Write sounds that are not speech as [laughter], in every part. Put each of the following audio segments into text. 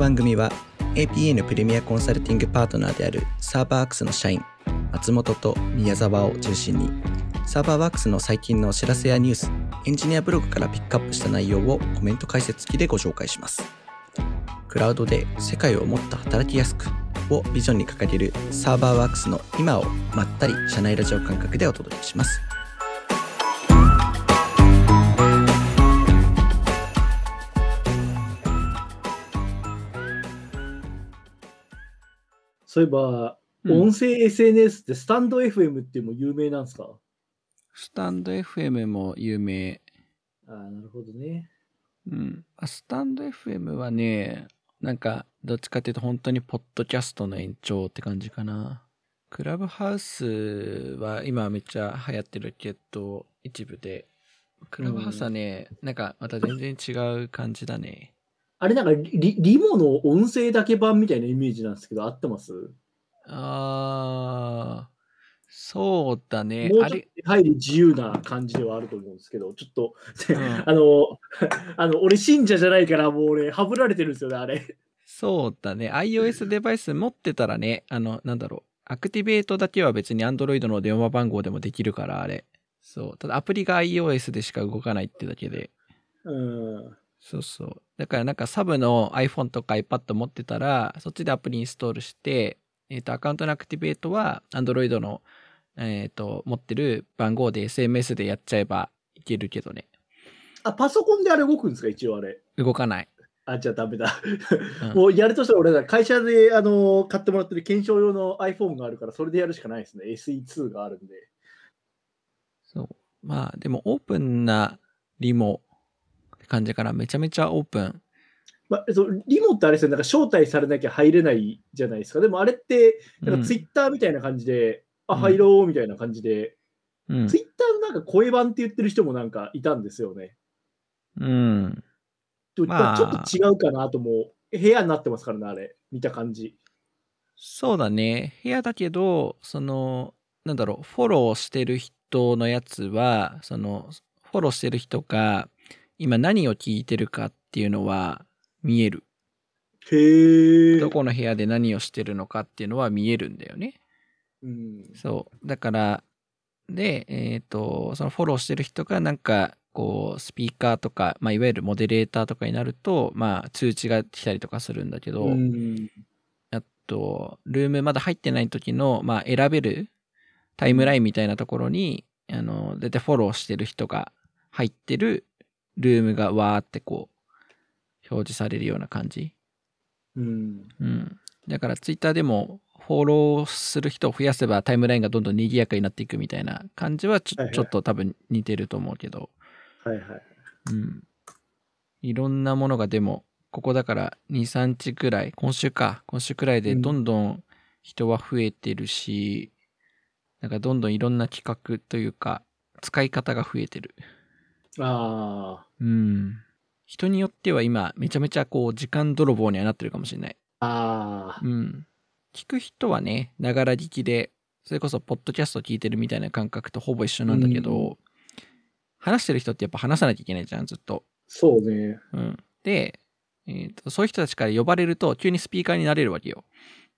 番組は APN プレミアコンサルティングパートナーであるサーバーワークスの社員松本と宮沢を中心にサーバーワークスの最近のお知らせやニュースエンジニアブログからピックアップした内容をコメント解説付きでご紹介します。クラウドで世界をもっと働きやすくをビジョンに掲げるサーバーワークスの今をまったり社内ラジオ感覚でお届けします。そういえば、うん音声 SNS ってスタンド FM っていうのも有名なんですか？スタンド FM も有名。ああ、なるほどね。うん。あスタンド FM はね、なんか、どっちかっていうと本当にポッドキャストの延長って感じかな。クラブハウスは今めっちゃ流行ってるけど、一部で。クラブハウスはね、なんかまた全然違う感じだね。あれなんかリ、リモの音声だけ版みたいなイメージなんですけど、合ってます？あー、そうだね。もうちょっと入り自由な感じではあると思うんですけど、ちょっと、うん [laughs] あの、[laughs] あの、俺信者じゃないから、もう俺、はぶられてるんですよね、あれ。そうだね。iOS デバイス持ってたらね、あの、なんだろう。アクティベートだけは別に Android の電話番号でもできるから、あれ。そう。ただアプリが iOS でしか動かないってだけで。うん。そうそう。だからなんかサブの iPhone とか iPad 持ってたら、そっちでアプリインストールして、えっ、と、アカウントのアクティベートは Android の、えっ、と、持ってる番号で SMS でやっちゃえばいけるけどね。あ、パソコンであれ動くんですか、一応あれ。動かない。あ、じゃあダメだ。うんもうやるとしたら俺ら会社であの買ってもらってる検証用の iPhone があるから、それでやるしかないですね。SE2 があるんで。そう。まあ、でもオープンなリモ感じからめちゃめちゃオープン。まあ、そうリモってあれですよ、なんか招待されなきゃ入れないじゃないですか。でもあれって、なんうんかツイッターみたいな感じで、あ、うん入ろうみたいな感じで、うんツイッターのなんか声版って言ってる人もなんかいたんですよね。うん。ちょまあちょっと違うかなともう、部屋になってますからね、あれ。見た感じ。そうだね。部屋だけど、その、なんだろう、フォローしてる人のやつは、その、フォローしてる人が、今何を聞いてるかっていうのは見える。へえ。どこの部屋で何をしてるのかっていうのは見えるんだよね。うん。そう。だから、で、えっ、と、そのフォローしてる人がなんか、こう、スピーカーとか、まあ、いわゆるモデレーターとかになると、まあ、通知が来たりとかするんだけど、うん。あと、ルームまだ入ってない時の、まあ、選べるタイムラインみたいなところに、あの、だいたいフォローしてる人が入ってるルームがわーってこう、表示されるような感じ。うん。うん。だから、ツイッターでも、フォローする人を増やせばタイムラインがどんどん賑やかになっていくみたいな感じはちょ,、はいはいちょっと多分似てると思うけど、はいはい。うん。いろんなものがでも、ここだから2、3日くらい、今週か、今週くらいでうんどんどん人は増えてるし、なんかどんどんいろんな企画というか、使い方が増えてる。あうん。人によっては今、めちゃめちゃこう、時間泥棒にはなってるかもしれない。あ。ああう。ん。聞く人はね、ながら聞きで、それこそ、ポッドキャスト聞いてるみたいな感覚とほぼ一緒なんだけど、う話してる人ってやっぱ話さなきゃいけないじゃん、ずっと。そうね。うん。で、えーと、そういう人たちから呼ばれると、急にスピーカーになれるわけよ。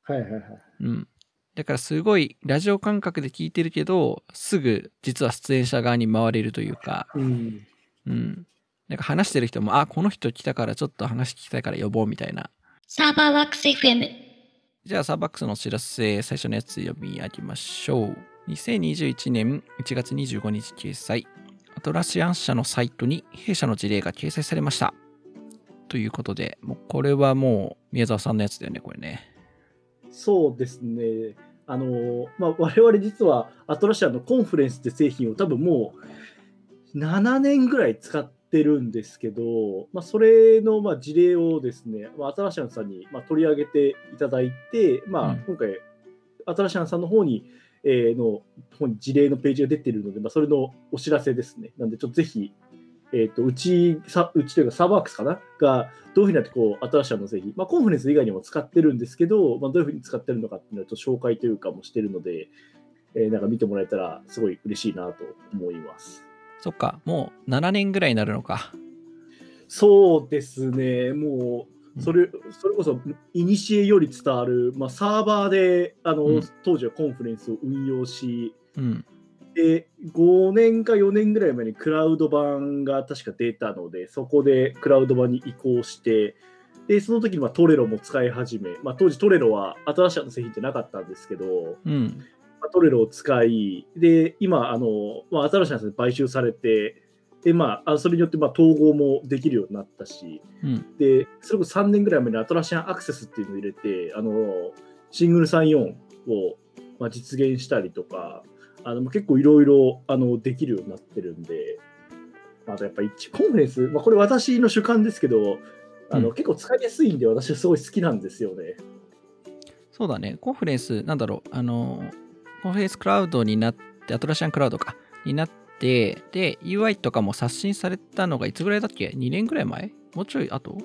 はいはいはい。うん。だからすごい、ラジオ感覚で聞いてるけど、すぐ、実は出演者側に回れるというか、うん。うん。なんか話してる人も、あ、この人来たからちょっと話聞きたいから呼ぼうみたいな。サーバーワークス FM。じゃあ、サーバックスのお知らせ、最初のやつ読み上げましょう。2021年1月25日掲載。アトラシアン社のサイトに弊社の事例が掲載されました。ということで、もうこれはもう宮沢さんのやつだよね、これね。そうですね。あの、まあ、我々実はアトラシアのコンフレンスって製品を多分もう7年ぐらい使ってるんですけど、まあ、それのまあ事例をですね、まあ、アトラシアンさんにまあ取り上げていただいて、まあうん、今回、アトラシアンさんの方に、えーの方に事例のページが出てるので、まあ、それのお知らせですね。なんで、ちょっとぜひ、えっ、と、うち、さうちというかサーバーワークスかな？が、どういうふうになってこう、新しいの製品、まあ、コンファレンス以外にも使ってるんですけど、まあ、どういうふうに使ってるのかっていうのと紹介というかもしてるので、えーなんか見てもらえたらすごい嬉しいなと思います。そっか、もう7年ぐらいになるのか。そうですね、もう、それそれこそ、いにしえより伝わる、まあ、サーバーであの、うん当時は Confluence を運用し、うん。で、5年か4年ぐらい前にクラウド版が確か出たので、そこでクラウド版に移行して、で、その時にまあ Trello も使い始め、まあ、当時 Trello は新しい製品ってなかったんですけど、うん。まあ Trello を使い、で、今、あの、まあ、新しいやつで買収されて、で、まあ、あそれによってまあ統合もできるようになったし、うん。で、それこそ3年ぐらい前に新しいアクセスっていうのを入れて、あの、シングル34を、まあ、実現したりとか、あの結構いろいろあのできるようになってるんで、あとやっぱ一 Confluence、まあ、これ私の主観ですけど、あのうん結構使いやすいんで、私はすごい好きなんですよね。そうだね。 Confluence、なんだろう、あの、Confluence Cloud になって、 Atlassian Cloud か、になって、で、UI とかも刷新されたのがいつぐらいだっけ ?2 年ぐらい前？もうちょい後？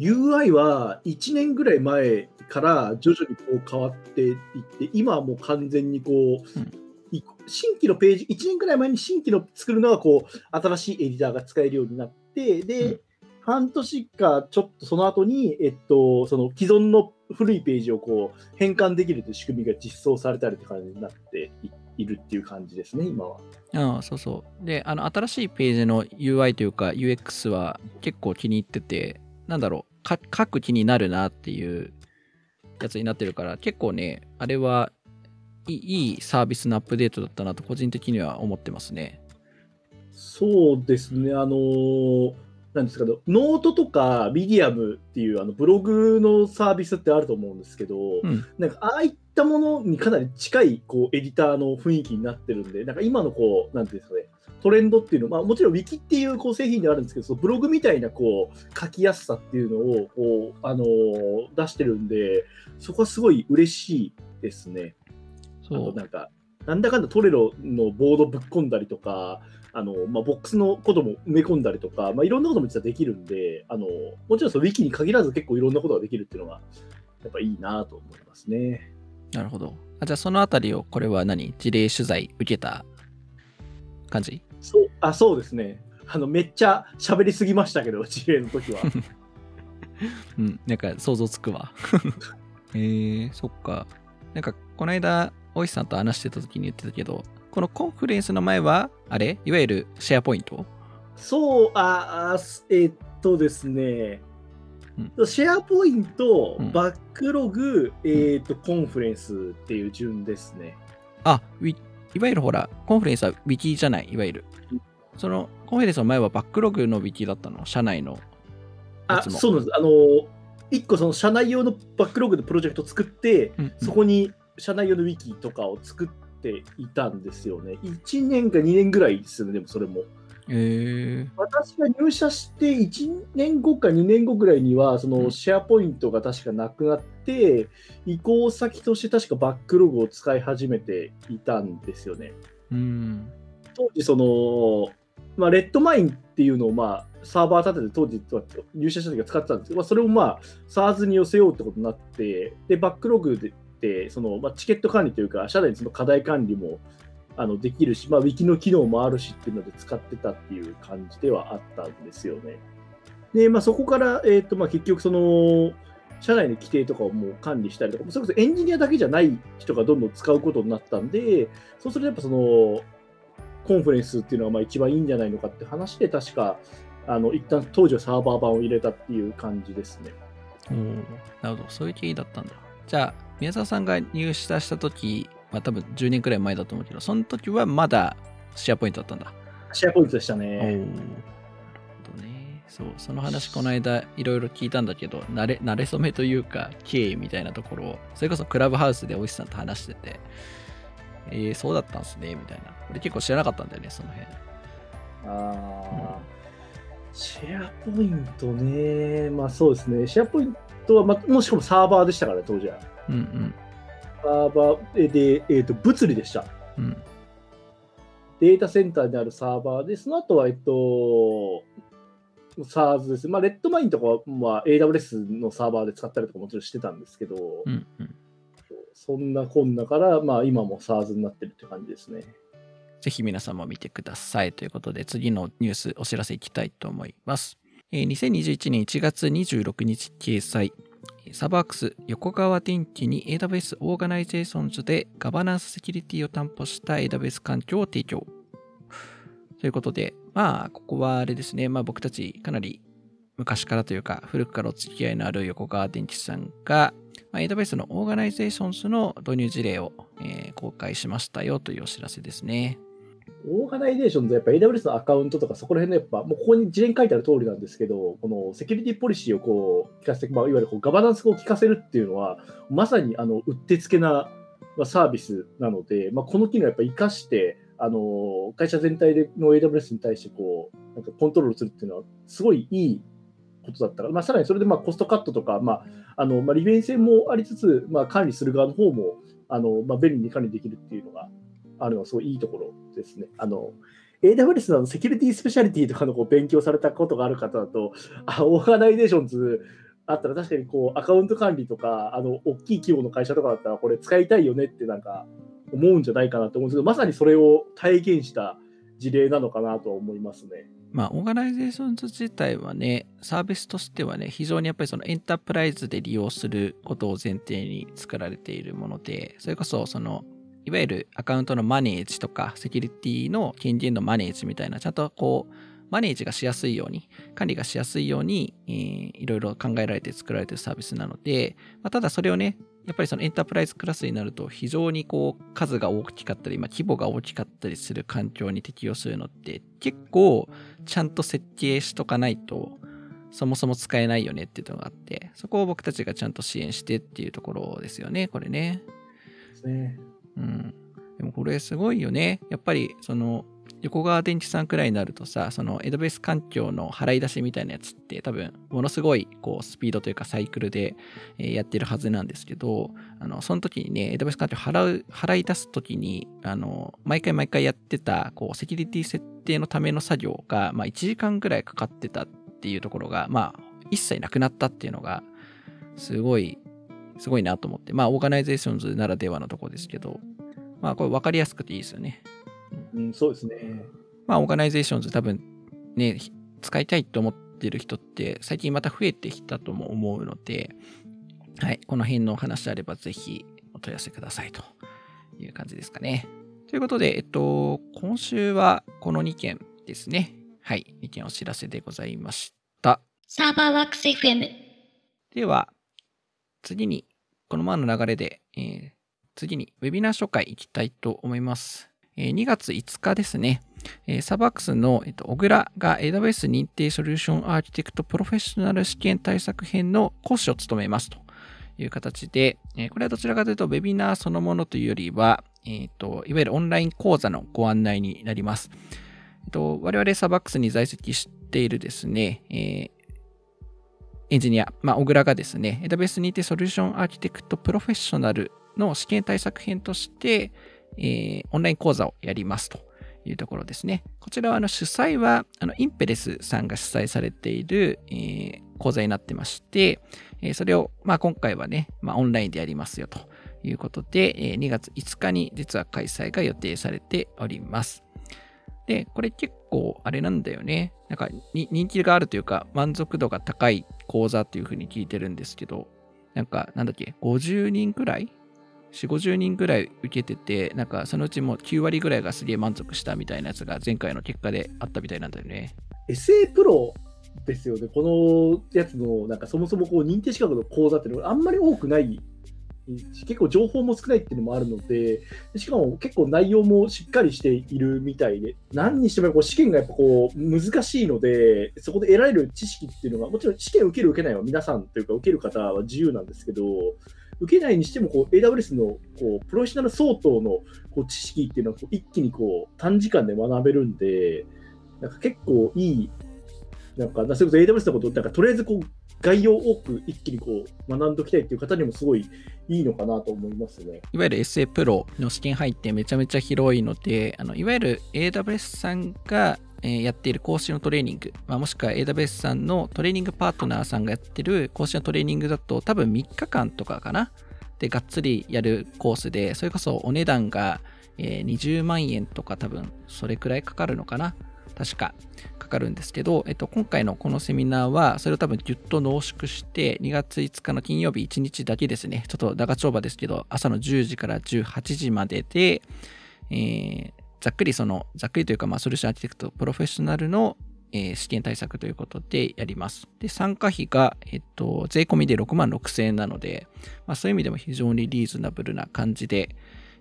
UI は1年ぐらい前から徐々にこう変わっていって、今はもう完全にこう、うんい新規のページ、1年ぐらい前に新規の作るのがこう新しいエディターが使えるようになって、で、うん半年かちょっとその後に、えっと、その既存の古いページをこう変換できるという仕組みが実装されたりって感じになっていいるっていう感じですね、今は。ああ、そうそう。で、あの、新しいページの UI というか UX は結構気に入ってて、なんだろう、か書く気になるなっていうやつになってるから、結構ね、あれはいいいいサービスのアップデートだったなと個人的には思ってますね。そうですね、あのーなんですけど、ノートとかミディアムっていうあのブログのサービスってあると思うんですけど、うん。なんかああいったものにかなり近いこうエディターの雰囲気になってるんで、なんか今のこう、なんていうんですかね、トレンドっていうのは、まあ、もちろんウィキっていうこう製品ではあるんですけど、そのブログみたいなこう書きやすさっていうのをこう、あのー出してるんで、そこはすごい嬉しいですね。あそう。となんか、なんだかんだトレロのボードぶっ込んだりとか、あのまあ、ボックスのことも埋め込んだりとか、まあ、いろんなことも実はできるんで、あのもちろんそのウィキに限らず結構いろんなことができるっていうのが、やっぱいいなと思いますね。なるほど。あじゃあそのあたりを、これは何？事例取材受けた感じ？そうあそうですねあの。めっちゃ喋りすぎましたけど、[laughs] 事例の時は。[laughs] うん、なんか想像つくわ。[laughs] えー、そっか。なんか、この間、大石さんと話してた時に言ってたけど、この Confluence の前は、あれ？いわゆる SharePoint？そう、ああすえーっとですね、シェアポイント、うんバックログ、えーっと、 Confluence っていう順ですね。あ、いわゆるほら、 Confluence はウィキじゃない、いわゆる。その Confluence の前は Backlog のウィキだったの？社内の。やあそうなんです。あの、一個その社内用の Backlog でプロジェクト作って、うんうんそこに社内用のウィキとかを作っていたんですよね。1年か2年ぐらいですよね、でもそれも。えー、私が入社して1年後か2年後ぐらいには、そうんのシェアポイントが確かなくなって、移行先として確かバックログを使い始めていたんですよね。うん。当時その、まあ、レッドマインっていうのを、まあ、サーバー立てて当時入社した時は使ってたんですけど、まあ、それをまあ SARS に寄せようってことになってでバックログでその、まあ、チケット管理というか社内の課題管理もあのできるし、まあ、ウィキの機能もあるしっていうので使ってたっていう感じではあったんですよね。で、まあ、そこから、えーとまあ、結局その社内の規定とかをもう管理したりとか、それこそエンジニアだけじゃない人がどんどん使うことになったんで、そうするとやっぱその Confluence っていうのがまあ一番いいんじゃないのかって話で、確か、あの一旦当時はサーバー版を入れたっていう感じですね。おーなるほど、そういう経緯だったんだ。じゃあ、宮沢さんが入社した時まあ多分10年くらい前だと思うけど、その時はまだシェアポイントだったんだ。シェアポイントでしたおね。なるほどね。そう、その話この間いろいろ聞いたんだけど、慣れ、慣れ初めというか、経緯みたいなところを、それこそクラブハウスでおじさんと話してて、えー、そうだったんすね、みたいな。俺結構知らなかったんだよね、その辺。あーシェアポイントね。まあそうですね。シェアポイントは、まあ、もうしかもサーバーでしたからね、当時は。うんうん。サーバーで、えーと、物理でした。うん。データセンターにあるサーバーで、その後は、えっと、SARS です。まあ、レッドマインとかは、まあ、AWS のサーバーで使ったりとかもちろんしてたんですけど、うんうん。そんなこんなから、まあ、今も SARS になってるって感じですね。ぜひ皆さんも見てください。ということで、次のニュース、お知らせいきたいと思います。えー2021年1月26日掲載、サバークス横川電機に AWS オーガナイゼーションズでガバナンスセキュリティを担保した AWS 環境を提供。ということで、まあ、ここはあれですね、まあ僕たちかなり昔からというか、古くからお付き合いのある横川電機さんが、まあ、AWS のオーガナイゼーションズの導入事例を、えー公開しましたよというお知らせですね。Organizations やっぱ AWS のアカウントとかそこら辺のやっぱ、もうここに事例に書いてある通りなんですけど、このセキュリティポリシーをこう効かせて、まあ、いわゆるこうガバナンスを効かせるっていうのは、まさにあのうってつけなサービスなので、まあ、この機能をやっぱ活かして、あの会社全体での AWS に対してこうなんかコントロールするっていうのは、すごいいいことだったら、まあ、さらにそれでまあコストカットとか、まああのまあ、利便性もありつつ、まあ、管理する側の方もあのまあ便利に管理できるっていうのがあるのはすごいいいところですね。あの AWS の Security Specialty とかのこう勉強されたことがある方だと、あ Organizations あったら確かにこうアカウント管理とか、あの大きい規模の会社とかだったら、これ使いたいよねってなんか思うんじゃないかなと思うんですけど、まさにそれを体現した事例なのかなとは思いますね。まあ、 Organizations 自体はね、サービスとしてはね、非常にやっぱりそのエンタープライズで利用することを前提に作られているもので、それこそその、いわゆるアカウントのマネージとか、セキュリティの権限のマネージみたいな、ちゃんとこう、マネージがしやすいように、管理がしやすいように、えーいろいろ考えられて作られているサービスなので、まあ、ただそれをね、やっぱりそのエンタープライズクラスになると非常にこう数が大きかったり、まあ、規模が大きかったりする環境に適用するのって結構ちゃんと設計しとかないとそもそも使えないよねっていうのがあってそこを僕たちがちゃんと支援してっていうところですよねこれね。ですね。うん。でもこれすごいよね。やっぱりその横川電池さんくらいになるとさその AWS 環境の払い出しみたいなやつって多分ものすごいこうスピードというかサイクルでやってるはずなんですけど、あの、その時にね、AWS 環境払う、払い出す時に、あの、毎回毎回やってた、こう、セキュリティ設定のための作業が、まあ、1時間ぐらいかかってたっていうところが、まあ、一切なくなったっていうのが、すごい、すごいなと思って、まあ、 Organizations ならではのところですけど、まあ、これ分かりやすくていいですよね。うん、そうですね。まあ、 Organizations 多分ね、ひ使いたいと思ってる人って最近また増えてきたとも思うので、はい、この辺のお話あればぜひお問い合わせくださいという感じですかね。ということで、えっと、今週はこの2件ですね。はい、2件お知らせでございました。サーバーワークス FM。では、次に、このままの流れで、えー次にウェビナー紹介いきたいと思います。えー2月5日ですね、えーサバックスの、えっと、小倉が AWS 認定ソリューションアーキテクトプロフェッショナル試験対策編の講師を務めますという形で、えーこれはどちらかというと、ウェビナーそのものというよりは、えっと、いわゆるオンライン講座のご案内になります。えっと、我々サバックスに在籍しているですね、えエンジニア、まあ、小倉がですね、AWS 認定ソリューションアーキテクトプロフェッショナルの試験対策編として、えーオンライン講座をやりますというところですね。こちらはあの主催はあのインペレスさんが主催されている、えー講座になってまして、えーそれを、まあ、今回はね、まあ、オンラインでやりますよということで、えー2月5日に実は開催が予定されております。で、これ結構あれなんだよね。なんか人気があるというか満足度が高い講座っていうふうに聞いてるんですけど、なんかなんだっけ、50人くらい ?4、50人くらい受けてて、なんかそのうちもう9割ぐらいがすげえ満足したみたいなやつが前回の結果であったみたいなんだよね。SA プロですよね、このやつの、なんかそもそもこう認定資格の講座っていうのはあんまり多くない、結構情報も少ないっていうのもあるので、しかも結構内容もしっかりしているみたいで、何にしてもこう試験がやっぱこう難しいので、そこで得られる知識っていうのが、もちろん試験受ける受けないは皆さんというか受ける方は自由なんですけど、受けないにしてもこう AWS のこうプロフェッショナル相当のこう知識っていうのはこう一気にこう短時間で学べるんで、なんか結構いい、なんか、それこそ AWS のこと、なんかとりあえずこう概要を多く一気にこう学んできたいっていう方にもすごいいいのかなと思いますね。いわゆる SA プロの試験入ってめちゃめちゃ広いので、あのいわゆる AWS さんが、やっている講師のトレーニング、まあ、もしくは AWS さんのトレーニングパートナーさんがやってる講師のトレーニングだと多分3日間とかかな。でがっつりやるコースで、それこそお値段が、20万円とか多分それくらいかかるのかな。確かかかるんですけど、えっと、今回のこのセミナーは、それを多分ぎゅっと濃縮して、2月5日の金曜日1日だけですね、ちょっと長丁場ですけど、朝の10時から18時までで、えーざっくりその、ざっくりというか、まあ、ソリューションアーキテクトプロフェッショナルの、えー試験対策ということでやります。で、参加費が、えっと、税込みで6万6千円なので、まあ、そういう意味でも非常にリーズナブルな感じで、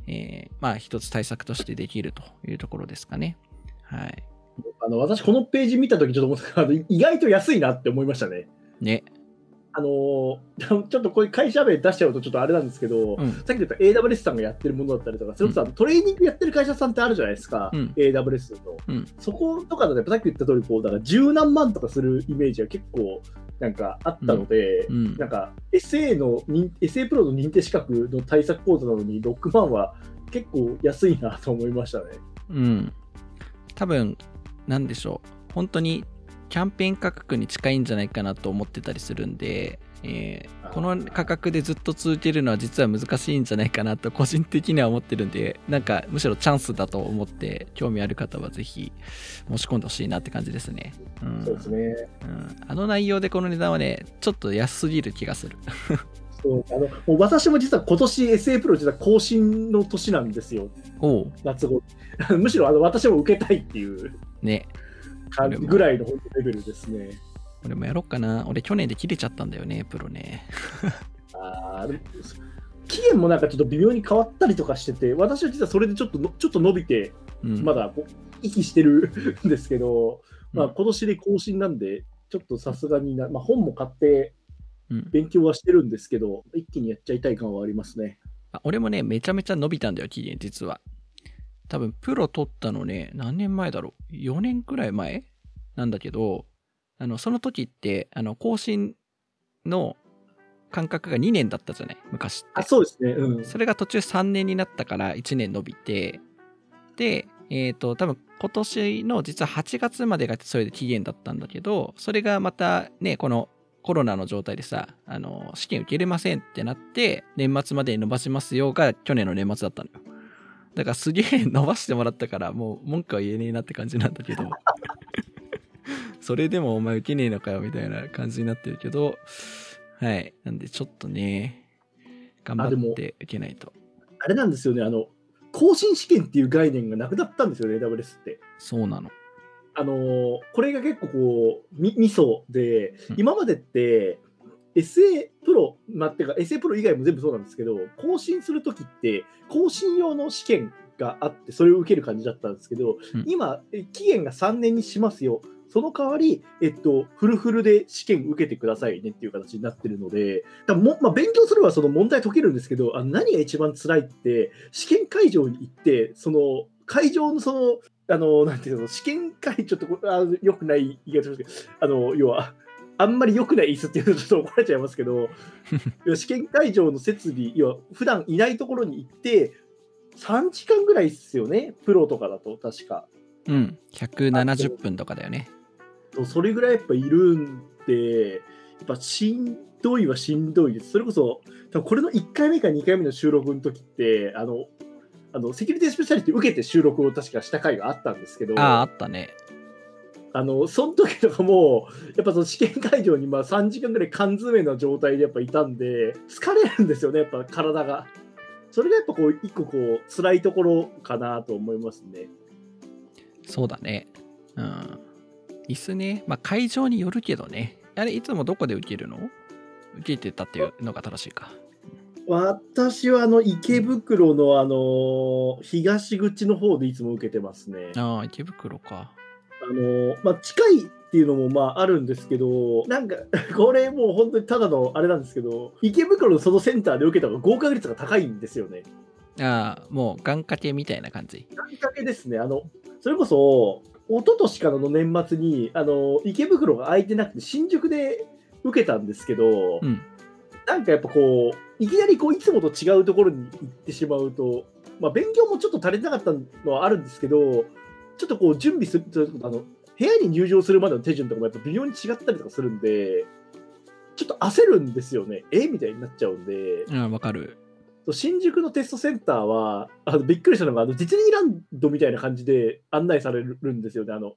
えーまあ、一つ対策としてできるというところですかね。はい。あの私、このページ見たとき、ちょっと思ったあの意外と安いなって思いましたね。ね。あのー [laughs] ちょっとこういう会社名出しちゃうとちょっとあれなんですけど、うん。さっき言った AWS さんがやってるものだったりとか、それこそトレーニングやってる会社さんってあるじゃないですか、うん AWS の。うんそことかだと、さっき言った通り、こう、だから十何万とかするイメージが結構なんかあったので、うんなんか SA の認、SA プロの認定資格の対策講座なのに6万は結構安いなと思いましたね。うん。多分、なんでしょう。本当にキャンペーン価格に近いんじゃないかなと思ってたりするんで、えーこの価格でずっと続けるのは実は難しいんじゃないかなと個人的には思ってるんで、なんかむしろチャンスだと思って、興味ある方はぜひ申し込んでほしいなって感じですね。うん。そうですね。うん、あの内容でこの値段はね、ちょっと安すぎる気がする。[laughs] そうあのもう私も実は今年 SA プロ実は更新の年なんですよ。夏後。[laughs] むしろあの私も受けたいっていうね。感じぐらいの本当レベルですね。俺もやろっかな。俺去年で切れちゃったんだよね、プロね。[laughs] あ期限もなんかちょっと微妙に変わったりとかしてて、私は実はそれでちょっとのちょっと伸びて、うん。まだこう息してるんですけど、まあ、うん今年で更新なんで、ちょっとさすがにな、まあ、本も買ってうん勉強はしてるんですけど、一気にやっちゃいたい感はありますね。あ俺もね、めちゃめちゃ伸びたんだよ、期限、実は。多分、プロ取ったのね、何年前だろう ?4 年くらい前？なんだけど、あの、その時って、あの、更新の間隔が2年だったじゃない？昔って。あ、そうですね。うん。それが途中3年になったから1年伸びて、で、えっ、と、多分今年の実は8月までがそれで期限だったんだけど、それがまたね、このコロナの状態でさ、あの、試験受けれませんってなって、年末までに伸ばしますよが去年の年末だったのよ。だからすげえ伸ばしてもらったから、もう文句は言えねえなって感じなんだけど、[laughs] それでもお前受けねえのかよみたいな感じになってるけど、はい。なんでちょっとね、頑張って受けないと。あれなんですよね、あの、更新試験っていう概念がなくなったんですよね、AWS って。そうなの。あのーこれが結構こう、みミソでうん、今までって、SA プロ、まあ、ってか SA プロ以外も全部そうなんですけど、更新するときって、更新用の試験があって、それを受ける感じだったんですけど、うん今、え期限が3年にしますよ。その代わり、えっと、フルフルで試験受けてくださいねっていう形になってるので、多分もまあ、勉強すればその問題解けるんですけど、あ何が一番辛いって、試験会場に行って、その会場のその、あの、なんていうの、試験会、ちょっとこれあの良くない言い方ですけど、あの、要は、あんまり良くない椅子っていうとちょっと怒られちゃいますけど、[laughs] 試験会場の設備、要は普段いないところに行って、3時間ぐらいですよね、プロとかだと、確か。うん。170分とかだよね。それぐらいやっぱいるんで、やっぱしんどいはしんどいです。それこそ、多分これの1回目か2回目の収録の時って、あの、あのセキュリティスペシャリティ受けて収録を確かした回があったんですけど、ああ、あったね。あの、その時とかも、やっぱその試験会場にまあ3時間ぐらい缶詰の状態でやっぱいたんで、疲れるんですよね、やっぱ体が。それがやっぱこう、一個こう、辛いところかなと思いますね。そうだね。うん。椅子ね。まあ、会場によるけどね。あれ、いつもどこで受けるの？受けてたっていうのが正しいか。私はあの池袋のあの東口の方でいつも受けてますね。ああ、池袋か。あのまあ、近いっていうのもまああるんですけど、なんか [laughs] これもう本当にただのあれなんですけど、池袋のそのセンターで受けた方が合格率が高いんですよね。ああ、もう願掛けみたいな感じ。きっかけですね。あのそれこそ一昨年からの年末にあの池袋が空いてなくて新宿で受けたんですけど、うん。なんかやっぱこう、いきなりこういつもと違うところに行ってしまうと、まあ、勉強もちょっと足りなかったのはあるんですけど、ちょっとこう準備するあの、部屋に入場するまでの手順とかもやっぱ微妙に違ったりとかするんで、ちょっと焦るんですよね。えみたいになっちゃうんで、ああ、わかる。新宿のテストセンターは、あのびっくりしたのが、あのディズニーランドみたいな感じで案内されるんですよね。あの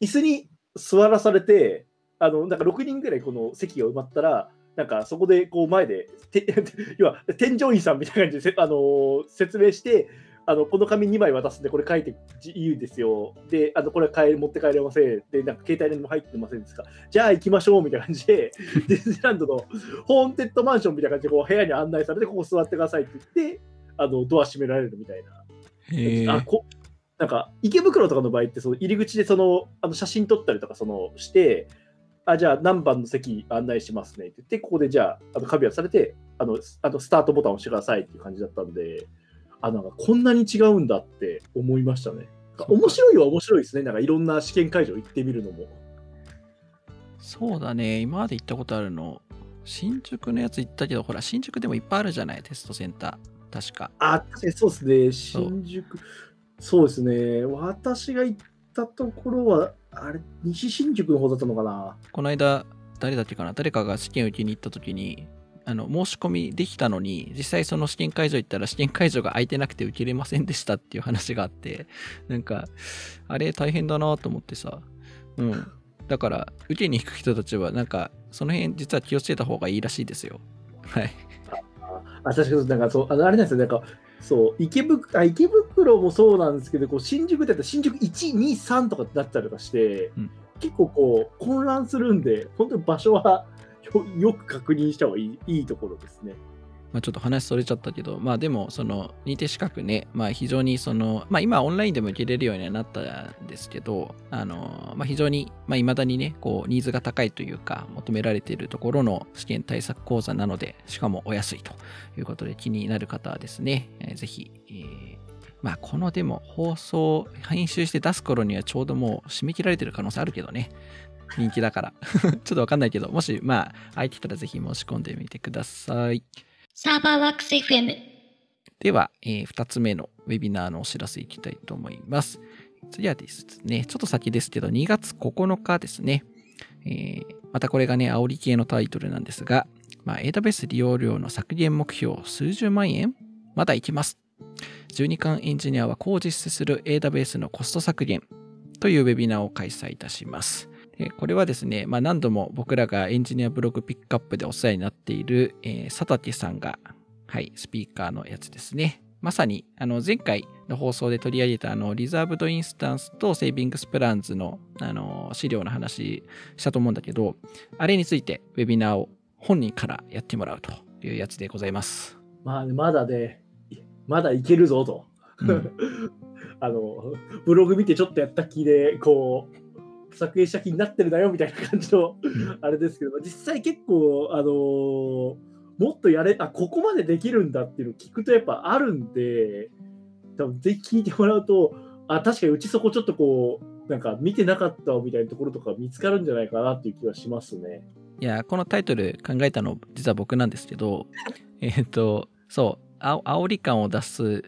椅子に座らされて、あの、なんか6人ぐらいこの席が埋まったら、なんかそこでこう前で、て [laughs] 要は添乗員さんみたいな感じでせ、あのー説明して、あのこの紙2枚渡すんで、これ書いていいですよ。で、あのこれ帰持って帰れません。で、なんか携帯にも入ってませんですか。じゃあ行きましょうみたいな感じで、[laughs] ディズニーランドのホーンテッドマンションみたいな感じでこう部屋に案内されて、ここ座ってくださいって言って、あのドア閉められるみたいな。へえ。あこなんか池袋とかの場合ってその入り口でそのあの写真撮ったりとかそのしてあじゃあ何番の席案内しますねって言ってここでじゃああのカビアされてあのあのスタートボタンを押してくださいっていう感じだったんであなんかこんなに違うんだって思いましたね。面白いは面白いですね。なんかいろんな試験会場行ってみるのも。そうだね。今まで行ったことあるの。新宿のやつ行ったけど、ほら、新宿でもいっぱいあるじゃない、テストセンター。確か。あそうですね。新宿。そうですね。私が行ったところはあれ西新宿の方だったのかな？この間、誰だっけかな？誰かが試験受けに行った時に、あの、申し込みできたのに、実際その試験会場行ったら試験会場が空いてなくて受けれませんでしたっていう話があって、なんか、あれ大変だなと思ってさ、うん。だから、受けに行く人たちは、なんか、その辺実は気をつけた方がいいらしいですよ。はい。あ、確かに、なんかそう、あのあれなんですよ、なんか、そう、池袋あ池袋もそうなんですけど、こう新宿だったら新宿1、2、3とかってなったりとかして、うん結構こう、混乱するんで、本当に場所は [laughs] よく確認した方がいいいいところですね。まあ、ちょっと話それちゃったけど、まあでも、その認定資格ね、まあ非常にその、まあ今オンラインでも受けれるようにはなったんですけど、あの、まあ非常に、まあ未だにね、こう、ニーズが高いというか、求められているところの試験対策講座なので、しかもお安いということで気になる方はですね、えーぜひ、えーまあこのでも放送、編集して出す頃にはちょうどもう締め切られてる可能性あるけどね。人気だから。[laughs] ちょっとわかんないけど、もし、まあ、空いてたらぜひ申し込んでみてください。サーバーワークス FM。では、え2つ目のウェビナーのお知らせいきたいと思います。次はですね、ちょっと先ですけど、2月9日ですね。えーまたこれがね、煽り系のタイトルなんですが、まあ、AWS 利用料の削減目標数十万円？まだいきます。12巻エンジニアはこう実施する AWS のコスト削減というウェビナーを開催いたします。でこれはですね、まあ、何度も僕らがエンジニアブログピックアップでお世話になっている、えー佐竹さんがはい、スピーカーのやつですね。まさに、あの、前回の放送で取り上げた、あの、リザーブドインスタンスとセービングスプランズの、あの、資料の話したと思うんだけど、あれについて、ウェビナーを本人からやってもらうというやつでございます。まあ、まだね、まだいけるぞと。うん [laughs] あの、ブログ見てちょっとやった気で、こう、作品した気になってるなよみたいな感じの、あれですけど、実際結構、あのーもっとやれ、あ、ここまでできるんだっていうのを聞くとやっぱあるんで、多分ぜひ聞いてもらうと、あ、確かにうちそこちょっとこう、なんか見てなかったわみたいなところとか見つかるんじゃないかなっていう気はしますね。いや、このタイトル考えたの、実は僕なんですけど、えっ、と、そう、あ煽り感を出す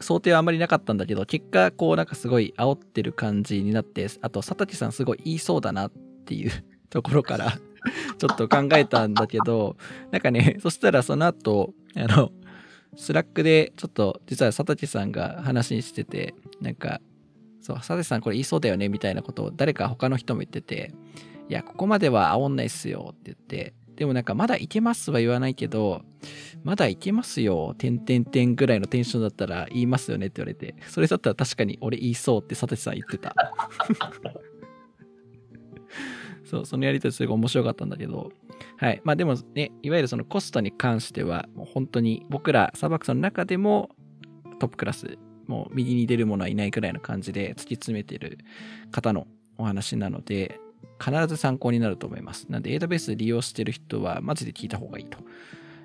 想定はあまりなかったんだけど、結果、こう、なんかすごい煽ってる感じになって、あと、佐竹さんすごい言いそうだなっていう [laughs] ところから、ちょっと考えたんだけど、なんかね、そしたらその後、あの、Slack でちょっと実は佐竹さんが話にしてて、なんか、そう、佐竹さんこれ言いそうだよねみたいなことを誰か他の人も言ってて、いや、ここまでは煽んないっすよって言って、でもなんかまだいけますは言わないけど、まだいけますよ、てんてんてんぐらいのテンションだったら言いますよねって言われて、それだったら確かに俺言いそうって佐竹さん言ってた。[laughs] そう、そのやりとりすごい面白かったんだけど、はい。まあでもね、いわゆるそのコストに関しては、もう本当に僕らサーバックスの中でもトップクラス、もう右に出る者はいないくらいの感じで突き詰めてる方のお話なので、必ず参考になると思います。なんで AWS 利用してる人はマジで聞いた方がいいと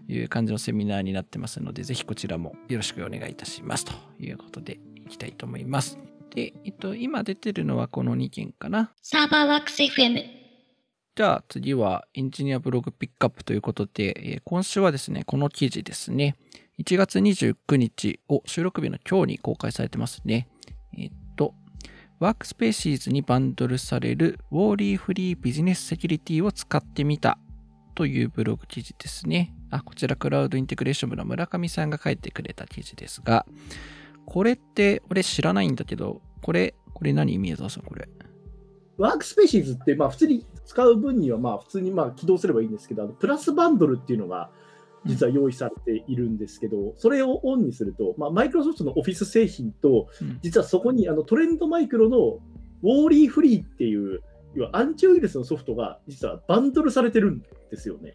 いう感じのセミナーになってますので、ぜひこちらもよろしくお願いいたしますということでいきたいと思います。で、えっと、今出てるのはこの2件かな。サーバーワークス FM。じゃあ次はエンジニアブログピックアップということで、えー今週はですね、この記事ですね、1月29日を収録日の今日に公開されてますね。 WorkSpaces にバンドルされる Worry-Free Business Security を使ってみたというブログ記事ですね。あ、こちらクラウドインテグレーション部の村上さんが書いてくれた記事ですが、これって俺知らないんだけど、これ、これ何宮沢さんこれ？WorkSpaces って、まあ、普通に使う分には、まあ、普通にまあ起動すればいいんですけど、あのプラスバンドルっていうのが、実は用意されているんですけど、それをオンにすると、まあ、マイクロソフトのオフィス製品と、うん実はそこにあのトレンドマイクロのウォーリーフリーっていう、要はアンチウイルスのソフトが実はバンドルされてるんですよね。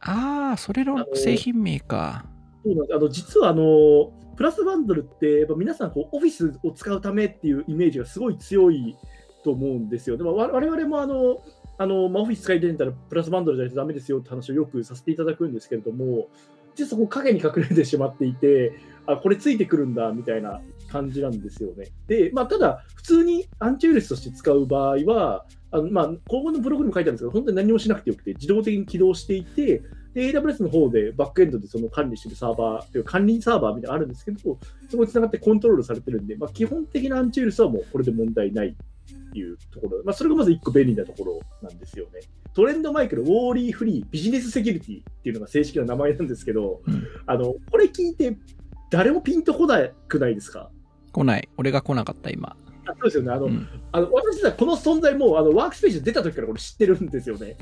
ああ、それの製品名か。そうなんあの実はあのプラスバンドルって、やっぱ皆さんこう、オフィスを使うためっていうイメージがすごい強いと思うんですよ。でもわ我々もあのあの、まあ、オフィス使いたいんだったらプラスバンドルじゃないとダメですよって話をよくさせていただくんですけれども、実はそこ影に隠れてしまっていて、あこれついてくるんだみたいな感じなんですよね。で、まあ、ただ、普通にアンチウイルスとして使う場合は、あのまあ、今後のブログにも書いてあるんですけど、本当に何もしなくてよくて、自動的に起動していて、で AWS の方でバックエンドでその管理してるサーバー、という管理サーバーみたいなのあるんですけど、そこにつながってコントロールされてるんで、まあ、基本的なアンチウイルスはもうこれで問題ないいうところ、まあ、それがまず1個便利なところなんですよね。トレンドマイクロ、ウォーリーフリー、ビジネスセキュリティっていうのが正式な名前なんですけど、うんあのこれ聞いて、誰もピンとこなくないですか？来ない。俺が来なかった、今。あそうですよね。あの、うんあの私はこの存在もあのワークスペース出た時からこれ知ってるんですよね。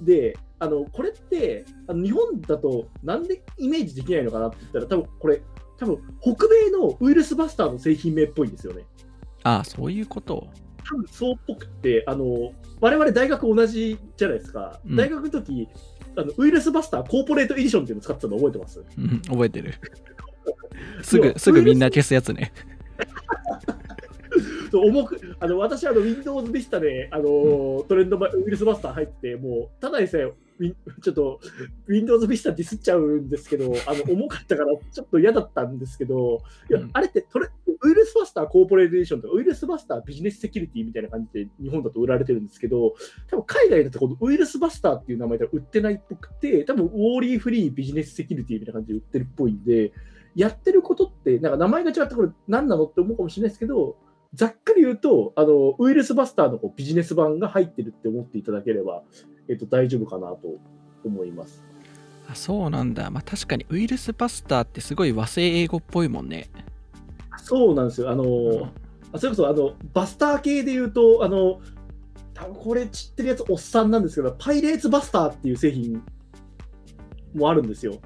で、あのこれってあの日本だとなんでイメージできないのかなって言ったら、多分これ、多分北米のウイルスバスターの製品名っぽいんですよね。ああ、そういうこと。多分そうっぽくって、あの我々大学同じじゃないですか。うん大学の時、あのウイルスバスターコーポレートエディションっていうの使ってたの覚えてます？うん、覚えてる。すぐ、すぐみんな消すやつね。[laughs] そう重くあの私あの、Windows Vista であの、トレンドバウイルスバスター入って、もうただでさえ、ウィンちょっと Windows Vista ディスっちゃうんですけど、あの重かったからちょっと嫌だったんですけど、いやうん。あれってトレウイルスバスターコーポレーディションとか、ウイルスバスタービジネスセキュリティみたいな感じで日本だと売られてるんですけど、多分海外だとこのウイルスバスターっていう名前では売ってないっぽくて、多分ウォーリーフリービジネスセキュリティみたいな感じで売ってるっぽいんで、やってることって、なんか名前が違ってこれ何なのって思うかもしれないですけど、ざっくり言うと、あのウイルスバスターのこうビジネス版が入ってるって思っていただければ、えっと、大丈夫かなと思います。あそうなんだ。まあ確かにウイルスバスターってすごい和製英語っぽいもんね。そうなんですよ。あの、あそれこそあのバスター系で言うと、あのこれ知ってるやつおっさんなんですけど、パイレーツバスターっていう製品もあるんですよ。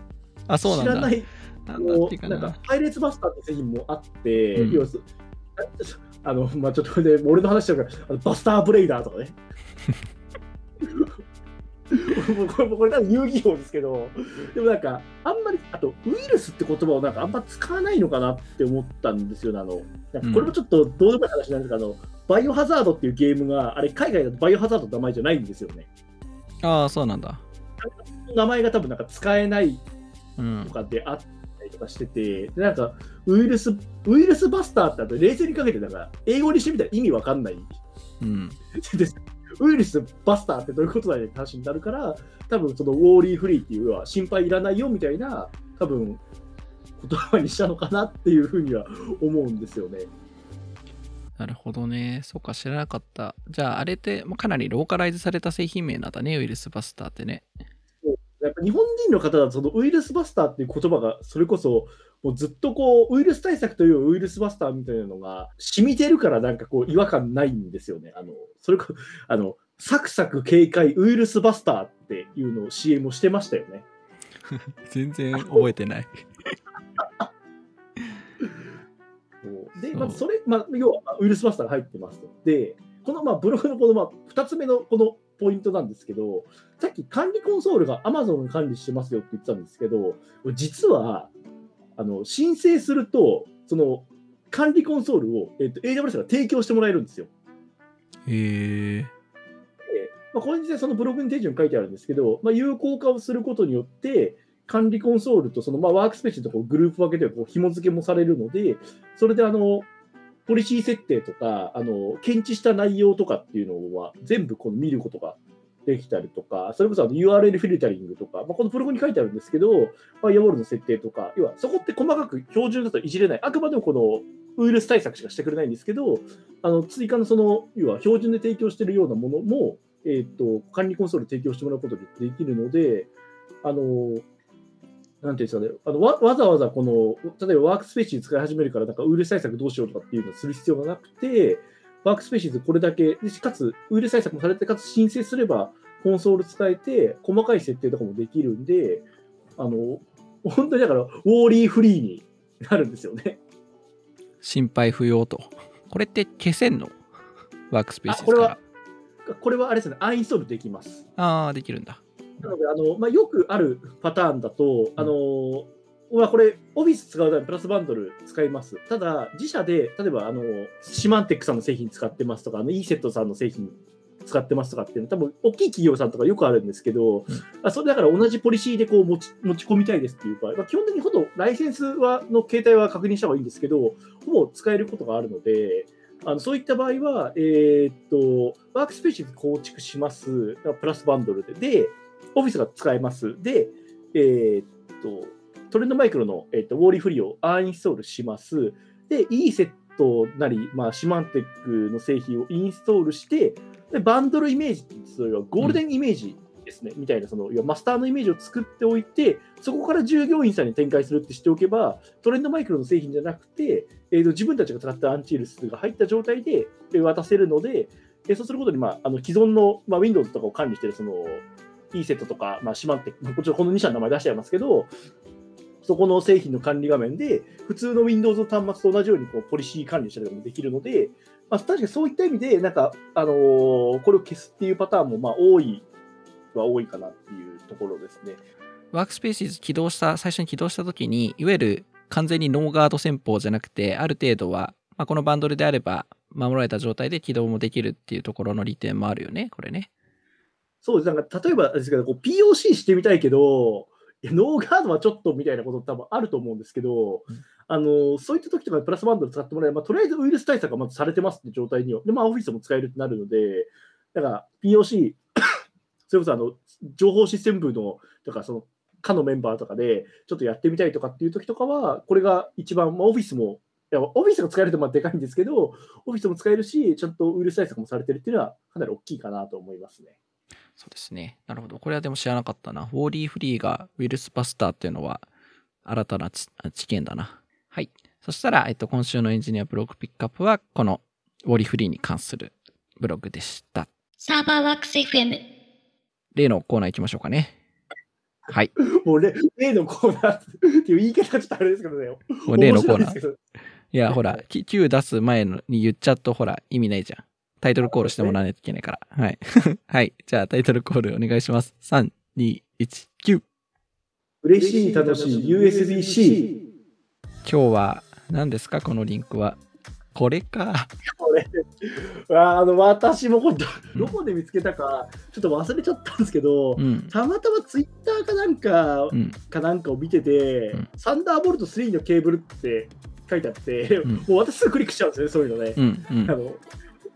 あ、そうなんだ。知らないなんかなうなんか。パイレーツバスターって製品もあって、うん要はそあのまあ、ちょっとこれで俺の話しちゃうからあのバスターブレイダーとかね。[laughs] もうこれもうこれ多分遊戯王ですけど、でもなんか、あんまり、あと、ウイルスって言葉をなんかあんま使わないのかなって思ったんですよね。あのなんかこれもちょっとどうでもいい話なんですけど、あのバイオハザードっていうゲームが、あれ、海外だとバイオハザードの名前じゃないんですよね。ああ、そうなんだ。名前が多分なんか使えないうんと。かであっとかしてて、でなんかウイルス、ウイルスバスターってあと冷静にかけて、なんか英語にしてみたら意味わかんない。うん。でウイルスバスターってどういうことだよって話になるから、多分そのウォーリーフリーっていうのは心配いらないよみたいな、多分言葉にしたのかなっていうふうには思うんですよね。なるほどね。そうか、知らなかった。じゃあ、あれって、まあかなりローカライズされた製品名なんだね、ウイルスバスターってね。やっぱ日本人の方だとそのウイルスバスターっていう言葉がそれこそもうずっとこうウイルス対策というウイルスバスターみたいなのが染みてるからなんかこう違和感ないんですよね。あのそれこあのサクサク警戒ウイルスバスターっていうのを CM をしてましたよね。[laughs] 全然覚えてない。[laughs] で、まずそれ、まあ、要はまあウイルスバスターが入ってますと。で、このまあブログのこのまあ2つ目のこのポイントなんですけど、さっき管理コンソールが Amazon が管理してますよって言ってたんですけど、実はあの申請すると、その管理コンソールを、えっと AWS が提供してもらえるんですよ。へえ。まあ、これ実際そのブログに手順書いてあるんですけど、まあ、有効化をすることによって、管理コンソールとそのまあワークスペースとこうグループ分けでこう紐付けもされるので、それであのポリシー設定とか、あの検知した内容とかっていうのは全部この見ることができたりとか、それこそあの URL フィルタリングとか、まあ、このブログに書いてあるんですけど、ファイアウォールの設定とか、要はそこって細かく標準だといじれない、あくまでもこのウイルス対策しかしてくれないんですけど、あの追加のその、要は標準で提供しているようなものも、えー、と管理コンソール提供してもらうことができるので、あのなんていうんですかね、あのわわざわざこの、例えばワークスペースに使い始めるから、なんかウイルス対策どうしようとかっていうのをする必要がなくて、ワークスペーシーズこれだけ、でかつウイルス対策もされて、かつ申請すればコンソール使えて、細かい設定とかもできるんで、あの、本当にだから、ウォーリーフリーになるんですよね。心配不要と。これって消せんの？ワークスペースあこれは。これはあれですね、アンインストールできます。ああ、できるんだ。なので、あのまあ、よくあるパターンだと、あのまあ、これ、オフィス使うためにプラスバンドル使います。ただ、自社で、例えば、あのシマンテックさんの製品使ってますとか、あの e セットさんの製品使ってますとかっていうの、多分大きい企業さんとかよくあるんですけど、あそれだから同じポリシーでこう持ち持ち込みたいですっていうか、まあ、基本的にほどライセンスはの形態は確認した方がいいんですけど、ほぼ使えることがあるので、あのそういった場合は、えーっと、ワークスペース構築します、プラスバンドルで、で、オフィスが使えます。で、えーっと、トレンドマイクロの、えーっとウォーリーフリーをアンインストールします。で、いいセットなり、まあ、シマンテックの製品をインストールして、でバンドルイメージってそれはゴールデンイメージですね、みたいなそのいやマスターのイメージを作っておいて、そこから従業員さんに展開するってしておけば、トレンドマイクロの製品じゃなくて、えーと自分たちが使ったアンチウイルスが入った状態でえー渡せるので、えーそうすることに、まあ、あの既存の、まあ、Windows とかを管理しているその ESET とか、まあ、シマンテック、こちらこの2社の名前出しちゃいますけど、そこの製品の管理画面で、普通の Windows の端末と同じようにこうポリシー管理したりもできるので、まあ、確かにそういった意味で、なんか、あのーこれを消すっていうパターンも、まあ、多いは多いかなっていうところですね。ワークスペース起動した、最初に起動したときに、いわゆる完全にノーガード戦法じゃなくて、ある程度は、まあ、このバンドルであれば、守られた状態で起動もできるっていうところの利点もあるよね、これね。そうです。なんか、例えばですけど、こう POC してみたいけど、いやノーガードはちょっとみたいなこと多分あると思うんですけど、うんあのそういった時とかプラスバンドル使ってもらえば、まあ、とりあえずウイルス対策はまずされてますって状態には、でまあ、オフィスも使えるってなるので、だから POC、[coughs] それこそあの情報システム部の、とかその課のメンバーとかで、ちょっとやってみたいとかっていう時とかは、これが一番、まあ、オフィスも、いやオフィスが使えるとまあでかいんですけど、オフィスも使えるし、ちゃんとウイルス対策もされてるっていうのは、かなり大きいかなと思いますね。そうですね。なるほど。これはでも知らなかったな。ウォーリーフリーがウイルスバスターっていうのは新たな知知見だな。はい。そしたら、えっと、今週のエンジニアブログピックアップは、このウォーリーフリーに関するブログでした。サーバーワークス FM。例のコーナー行きましょうかね。はい。もう例例のコーナーっていう言い方がちょっとあれですけどね。もう例のコーナー。面白いですけどいや、ほら、き Q 出す前のに言っちゃうと、ほら、意味ないじゃん。タイトルコールしてもらわないといけないから。はい。[laughs] はい。じゃあ、タイトルコールお願いします。3、2、1、9。嬉しい、楽しい、USB-C。今日は、何ですかこのリンクは？これか。これ、ああの、私もこれど、うんどこで見つけたか、ちょっと忘れちゃったんですけど、うん。たまたまツイッターかなんか、うん。かなんかを見てて、うん Thunderbolt 3のケーブルって書いてあって、んもう私すぐクリックしちゃうんですよね、そういうのね。うん。うんあ。の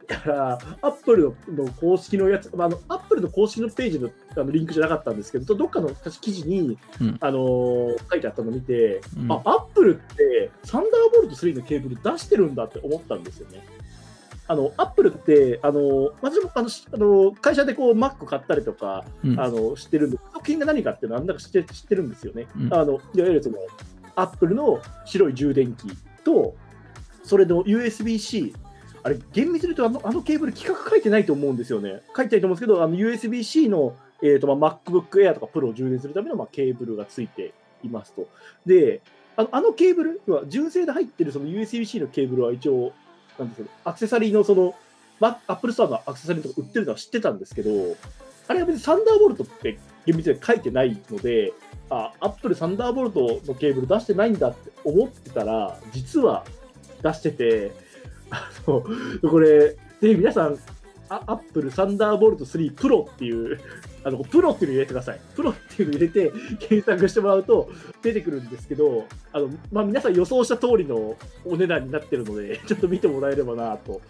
だから、アップルの公式のやつ、まあ、あのアップルの公式のページのあのリンクじゃなかったんですけど、どっかの私記事に、うんあのー書いてあったのを見て、うんあ、アップルって Thunderbolt 3のケーブル出してるんだって思ったんですよね。あのアップルって、あの私もあのしあの会社でこう Mac 買ったりとか、うんあの知ってるんで、作品が何かっていうのはなんだか知って知ってるんですよね。うんあのいわゆるそのアップルの白い充電器と、それの USB-C、あれ、厳密に言うとあの、あのケーブル、規格書いてないと思うんですよね。書いてないと思うんですけど、あの USB-C の、えーとまあ、MacBook Air とか Pro を充電するための、まあ、ケーブルがついていますと。で、あのあのケーブル、要は純正で入ってるその USB-C のケーブルは一応、なんですけど、アクセサリーのその、ま、Apple Store のアクセサリーとか売ってるのは知ってたんですけど、あれは別に Thunderbolt って厳密に書いてないので、あ、 Apple Thunderbolt のケーブル出してないんだって思ってたら、実は出してて、あのこれ、ぜひ皆さん、あ Apple Thunderbolt 3プロっていう、あのプロっていうのを入れてください。プロっていうのを入れて検索してもらうと出てくるんですけど、あのまあ、皆さん予想した通りのお値段になってるので、ちょっと見てもらえればなと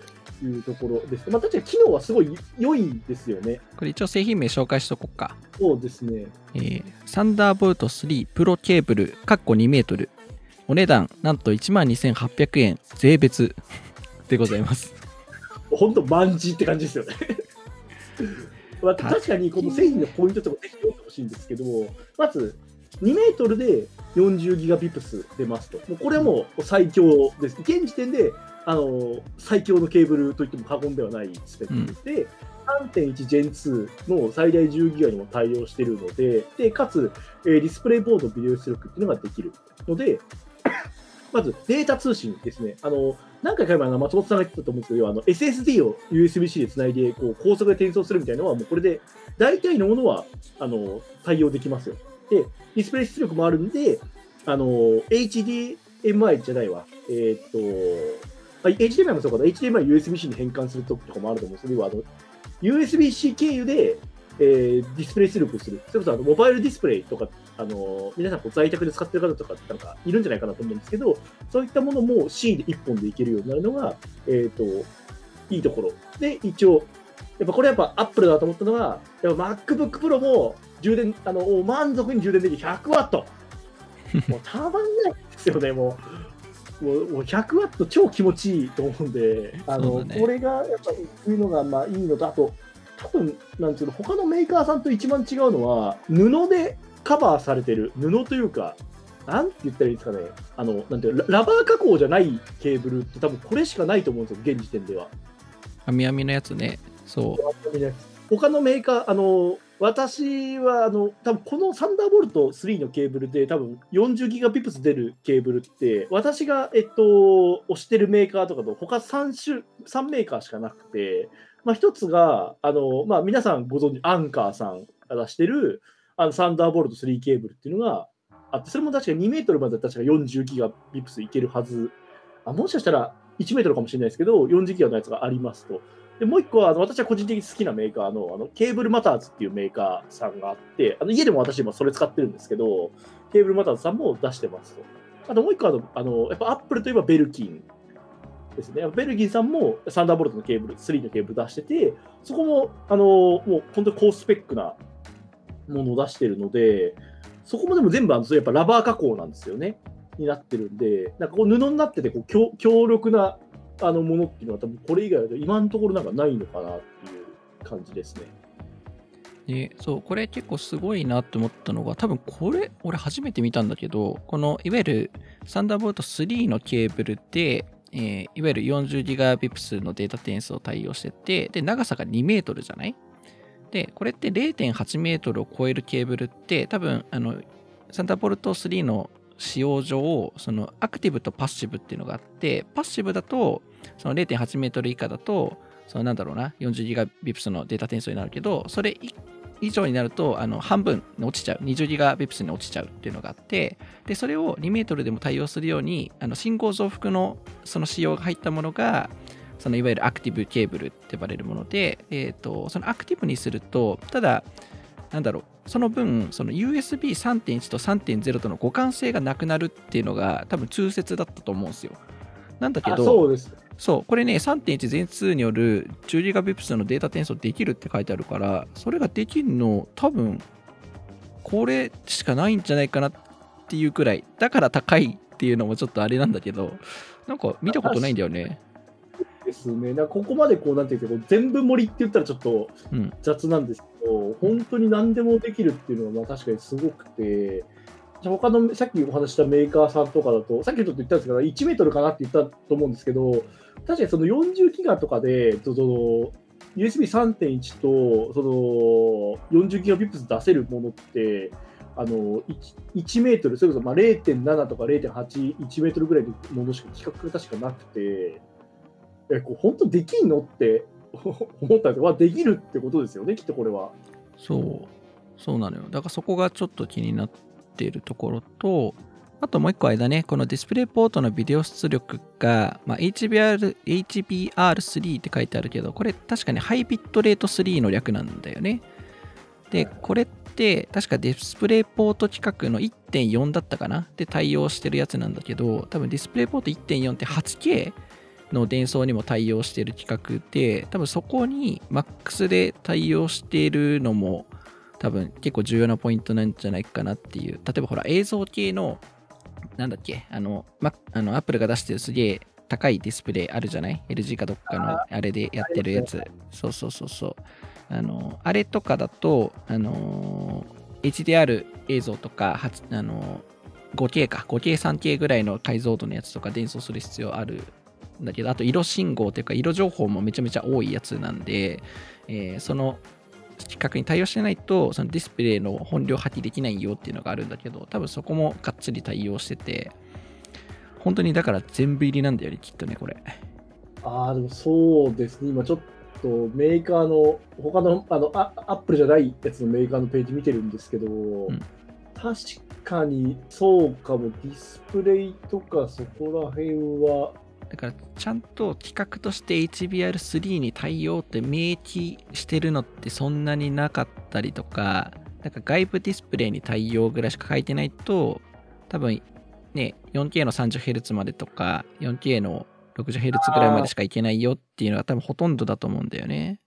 いうところです。まあ、確かに機能はすごい良いんですよね。これ一応製品名紹介しとこうか。そうですね。えーサンダーボルト3プロケーブル、かっこ2メートル。お値段、なんと12,800円、税別でございます。本当、万事って感じですよね。[laughs] まあ、確かにこの製品のポイントとかぜひ読んでほしいんですけど、まず2メートルで40ギガビプス出ますと。もうこれはもう最強です。現時点であの最強のケーブルといっても過言ではないスペックで、3.1 Gen 2の最大10ギガにも対応しているので、でかつ、えーディスプレイボードビデオ出力っていうのができるので、まずデータ通信ですね。あの何回か前、あ松本さんが言ってたと思うんですけど、あの SSD を USB-C でつないでこう高速で転送するみたいなのは、もうこれで大体のものはあの対応できますよ。で、ディスプレイ出力もあるんで、あの HDMI じゃないわ。えーっと、HDMI もそうかな、HDMI USB-C に変換するときとかもあると思うんですけど、あの USB-C 経由で、えーディスプレイ出力する。それこそあのモバイルディスプレイとか、あの皆さんこう在宅で使ってる方とかなんかいるんじゃないかなと思うんですけど、そういったものも C で1本でいけるようになるのが、えー、といいところ。で、一応、やっぱこれやっぱアップルだと思ったのは、やっぱ MacBook Pro も充電、あの満足に充電できる100ワット。[laughs] もうたまんないですよね、もう。もうもう100ワット超気持ちいいと思うんで、あの、ねこれがやっぱいいのがまあいいのと、あと、多分なんですけど、他のメーカーさんと一番違うのは、布でカバーされてる、布というか、なんて言ったらいいですかね、あのなんていうララバー加工じゃないケーブルって、多分これしかないと思うんですよ、現時点では。網網のやつね。そう。他のメーカー、あの私はあの多分このサンダーボルト3のケーブルで多分40ギガビプス出るケーブルって私が、えっと、推してるメーカーとかと他3種3メーカーしかなくて、まあ、一つがあの、まあ、皆さんご存知アンカーさんが出してるあの Thunderbolt 3ケーブルっていうのがあってそれも確か2メートルまで確か40ギガ bps いけるはず。あもしかしたら1メートルかもしれないですけど40ギガのやつがありますと。でもう一個はあの私は個人的に好きなメーカーのあの Cable Matters っていうメーカーさんがあってあの家でも私今それ使ってるんですけど Cable Matters さんも出してますと。あともう一個はあのあのやっぱアップルといえば Belkin ですね。 Belkin さんも Thunderbolt のケーブル3のケーブル出しててそこもあのもう本当に高スペックなものを出してるのでそこもでも全部あのやっぱラバー加工なんですよねになってるんでなんかこう布になっててこう強強力なあのものっていうのは多分これ以外だと今のところなんかないのかなっていう感じですね。でそうこれ結構すごいなって思ったのが多分これ俺初めて見たんだけどこのいわゆるサンダーボルト3のケーブルで、えーいわゆる 40GBps のデータ転送を対応しててで長さが2メートルじゃないでこれって0.8メートルを超えるケーブルって多分あのサンダーボルト3の使用上そのアクティブとパッシブっていうのがあってパッシブだとその0.8メートル以下だとそのなんだろうな 40GBps のデータ転送になるけどそれ以上になるとあの半分落ちちゃう 20GBps に落ちちゃうっていうのがあってでそれを2メートルでも対応するようにあの信号増幅のその仕様が入ったものがそのいわゆるアクティブケーブルって呼ばれるもので、えー、とそのアクティブにするとただなんだろうその分その USB3.1 と3.0との互換性がなくなるっていうのが多分通説だったと思うんですよなんだけあどそうです。そう、これね、3.1全2による 10GBps のデータ転送できるって書いてあるから、それができるの、多分これしかないんじゃないかなっていうくらい、だから高いっていうのもちょっとあれなんだけど、なんか見たことないんだよね。ですね。なここまでこうなんていうか全部盛りって言ったらちょっとうん。雑なんですけど、本当に何でもできるっていうのはまあ確かにすごくて、他のさっきお話ししたメーカーさんとかだと、さっきちょっと言ったんですけど、1メートルかなって言ったと思うんですけど、確かにその40ギガとかで、その USB3.1 とその40ギガビップス出せるものって、あの 1, 1メートル、それこそまあ0.7とか0.8、1メートルぐらいのものしか規格が確かなくて、えこう本当できんのって [laughs] 思ったんですけど、わできるってことですよね、きっとこれは。そう、そうなのよ。だからそこがちょっと気になっているところと、あともう一個あれだね、このディスプレイポートのビデオ出力が、まあ、HBR HBR3 って書いてあるけど、これ確かにハイビットレート3の略なんだよね。で、これって確かディスプレイポート規格の1.4だったかな？で対応してるやつなんだけど、多分ディスプレイポート1.4って 8K の伝送にも対応している規格で、多分そこに MAX で対応しているのも多分結構重要なポイントなんじゃないかなっていう。例えばほら映像系の、なんだっけ、あの、ま、あの Apple が出してるすげえ高いディスプレイあるじゃない ?LG かどっかのあれでやってるやつ。そうそうそうそう。あの、あれとかだと、あのー HDR 映像とか、あのー 5K か、5K、3K ぐらいの解像度のやつとか伝送する必要あるんだけど、あと色信号というか色情報もめちゃめちゃ多いやつなんで、えーその規格に対応してないと、そのディスプレイの本領発揮できないよっていうのがあるんだけど、多分そこもがっつり対応してて、本当にだから全部入りなんだよね、きっとね、これ。ああ、でもそうですね、今ちょっとメーカーの、他のあのアアップルじゃないやつのメーカーのページ見てるんですけど、ん。確かにそうかも、ディスプレイとかそこら辺は、だからちゃんと規格として HBR3 に対応って明記してるのってそんなになかったりとか、なんか外部ディスプレイに対応ぐらいしか書いてないと、多分ね、4K の 30Hz までとか、4K の 60Hz ぐらいまでしかいけないよっていうのが多分ほとんどだと思うんだよね。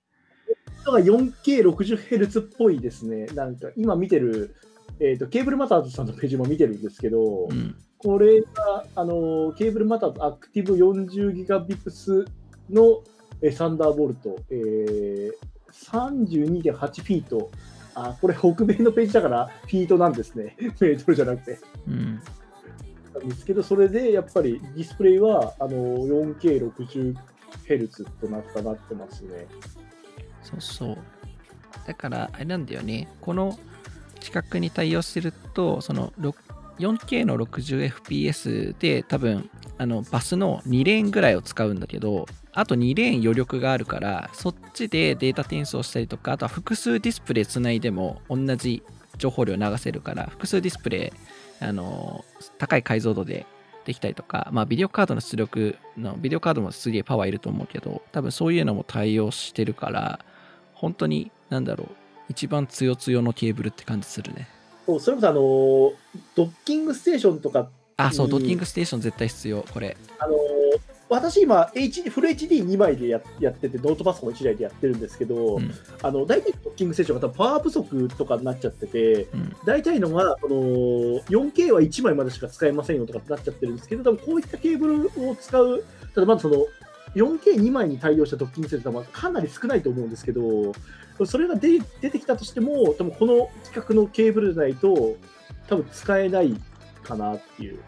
だから 4K60Hz っぽいですね、なんか今見てる、えーと、ケーブルマターズさんのページも見てるんですけど、うん。これがあのケーブルマターズアクティブ 40GBps のえーサンダーボルト、えー、32.8フィート。あ、これ北米のページだからフィートなんですね。[laughs] メートルじゃなくて。うん。なんですけど、それでやっぱりディスプレイはあの 4K60Hz となったなってますね。そうそう。だから、あれなんだよね。この規格に対応すると、その 4K の 60fps で多分、あのバスの2レーンぐらいを使うんだけど、あと2レーン余力があるから、そっちでデータ転送したりとか、あとは複数ディスプレイつないでも同じ情報量流せるから、複数ディスプレイ、あの高い解像度でできたりとか、まあ、ビデオカードの出力の、ビデオカードもすげえパワーいると思うけど、多分そういうのも対応してるから、本当に、なんだろう、一番強強のケーブルって感じするね。そうそれこそあのドッキングステーションとかあ、そう、うんドッキングステーション絶対必要、これ。あの私今 HD、フル HD2 枚でややってて、ノートパソコン1台でやってるんですけど、うんあの大体ドッキングステーションがパワー不足とかになっちゃってて、うん。大体のが、その 4K は1枚までしか使えませんよとかってなっちゃってるんですけど、多分こういったケーブルを使う、ただまずその 4K2 枚に対応したドッキングステーションはかなり少ないと思うんですけど、それが出出てきたとしても、多分この規格のケーブルじゃないと、多分使えないかなっていう。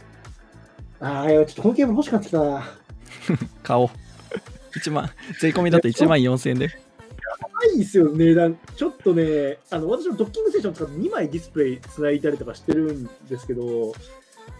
ああ、ちょっとこのケーブル欲しかったきたな。[laughs] 買おう。1万、税込みだと1万4000円で。高いですよ、値段。ちょっとね、あの私もドッキングステーション使って2枚ディスプレイつないだりとかしてるんですけど、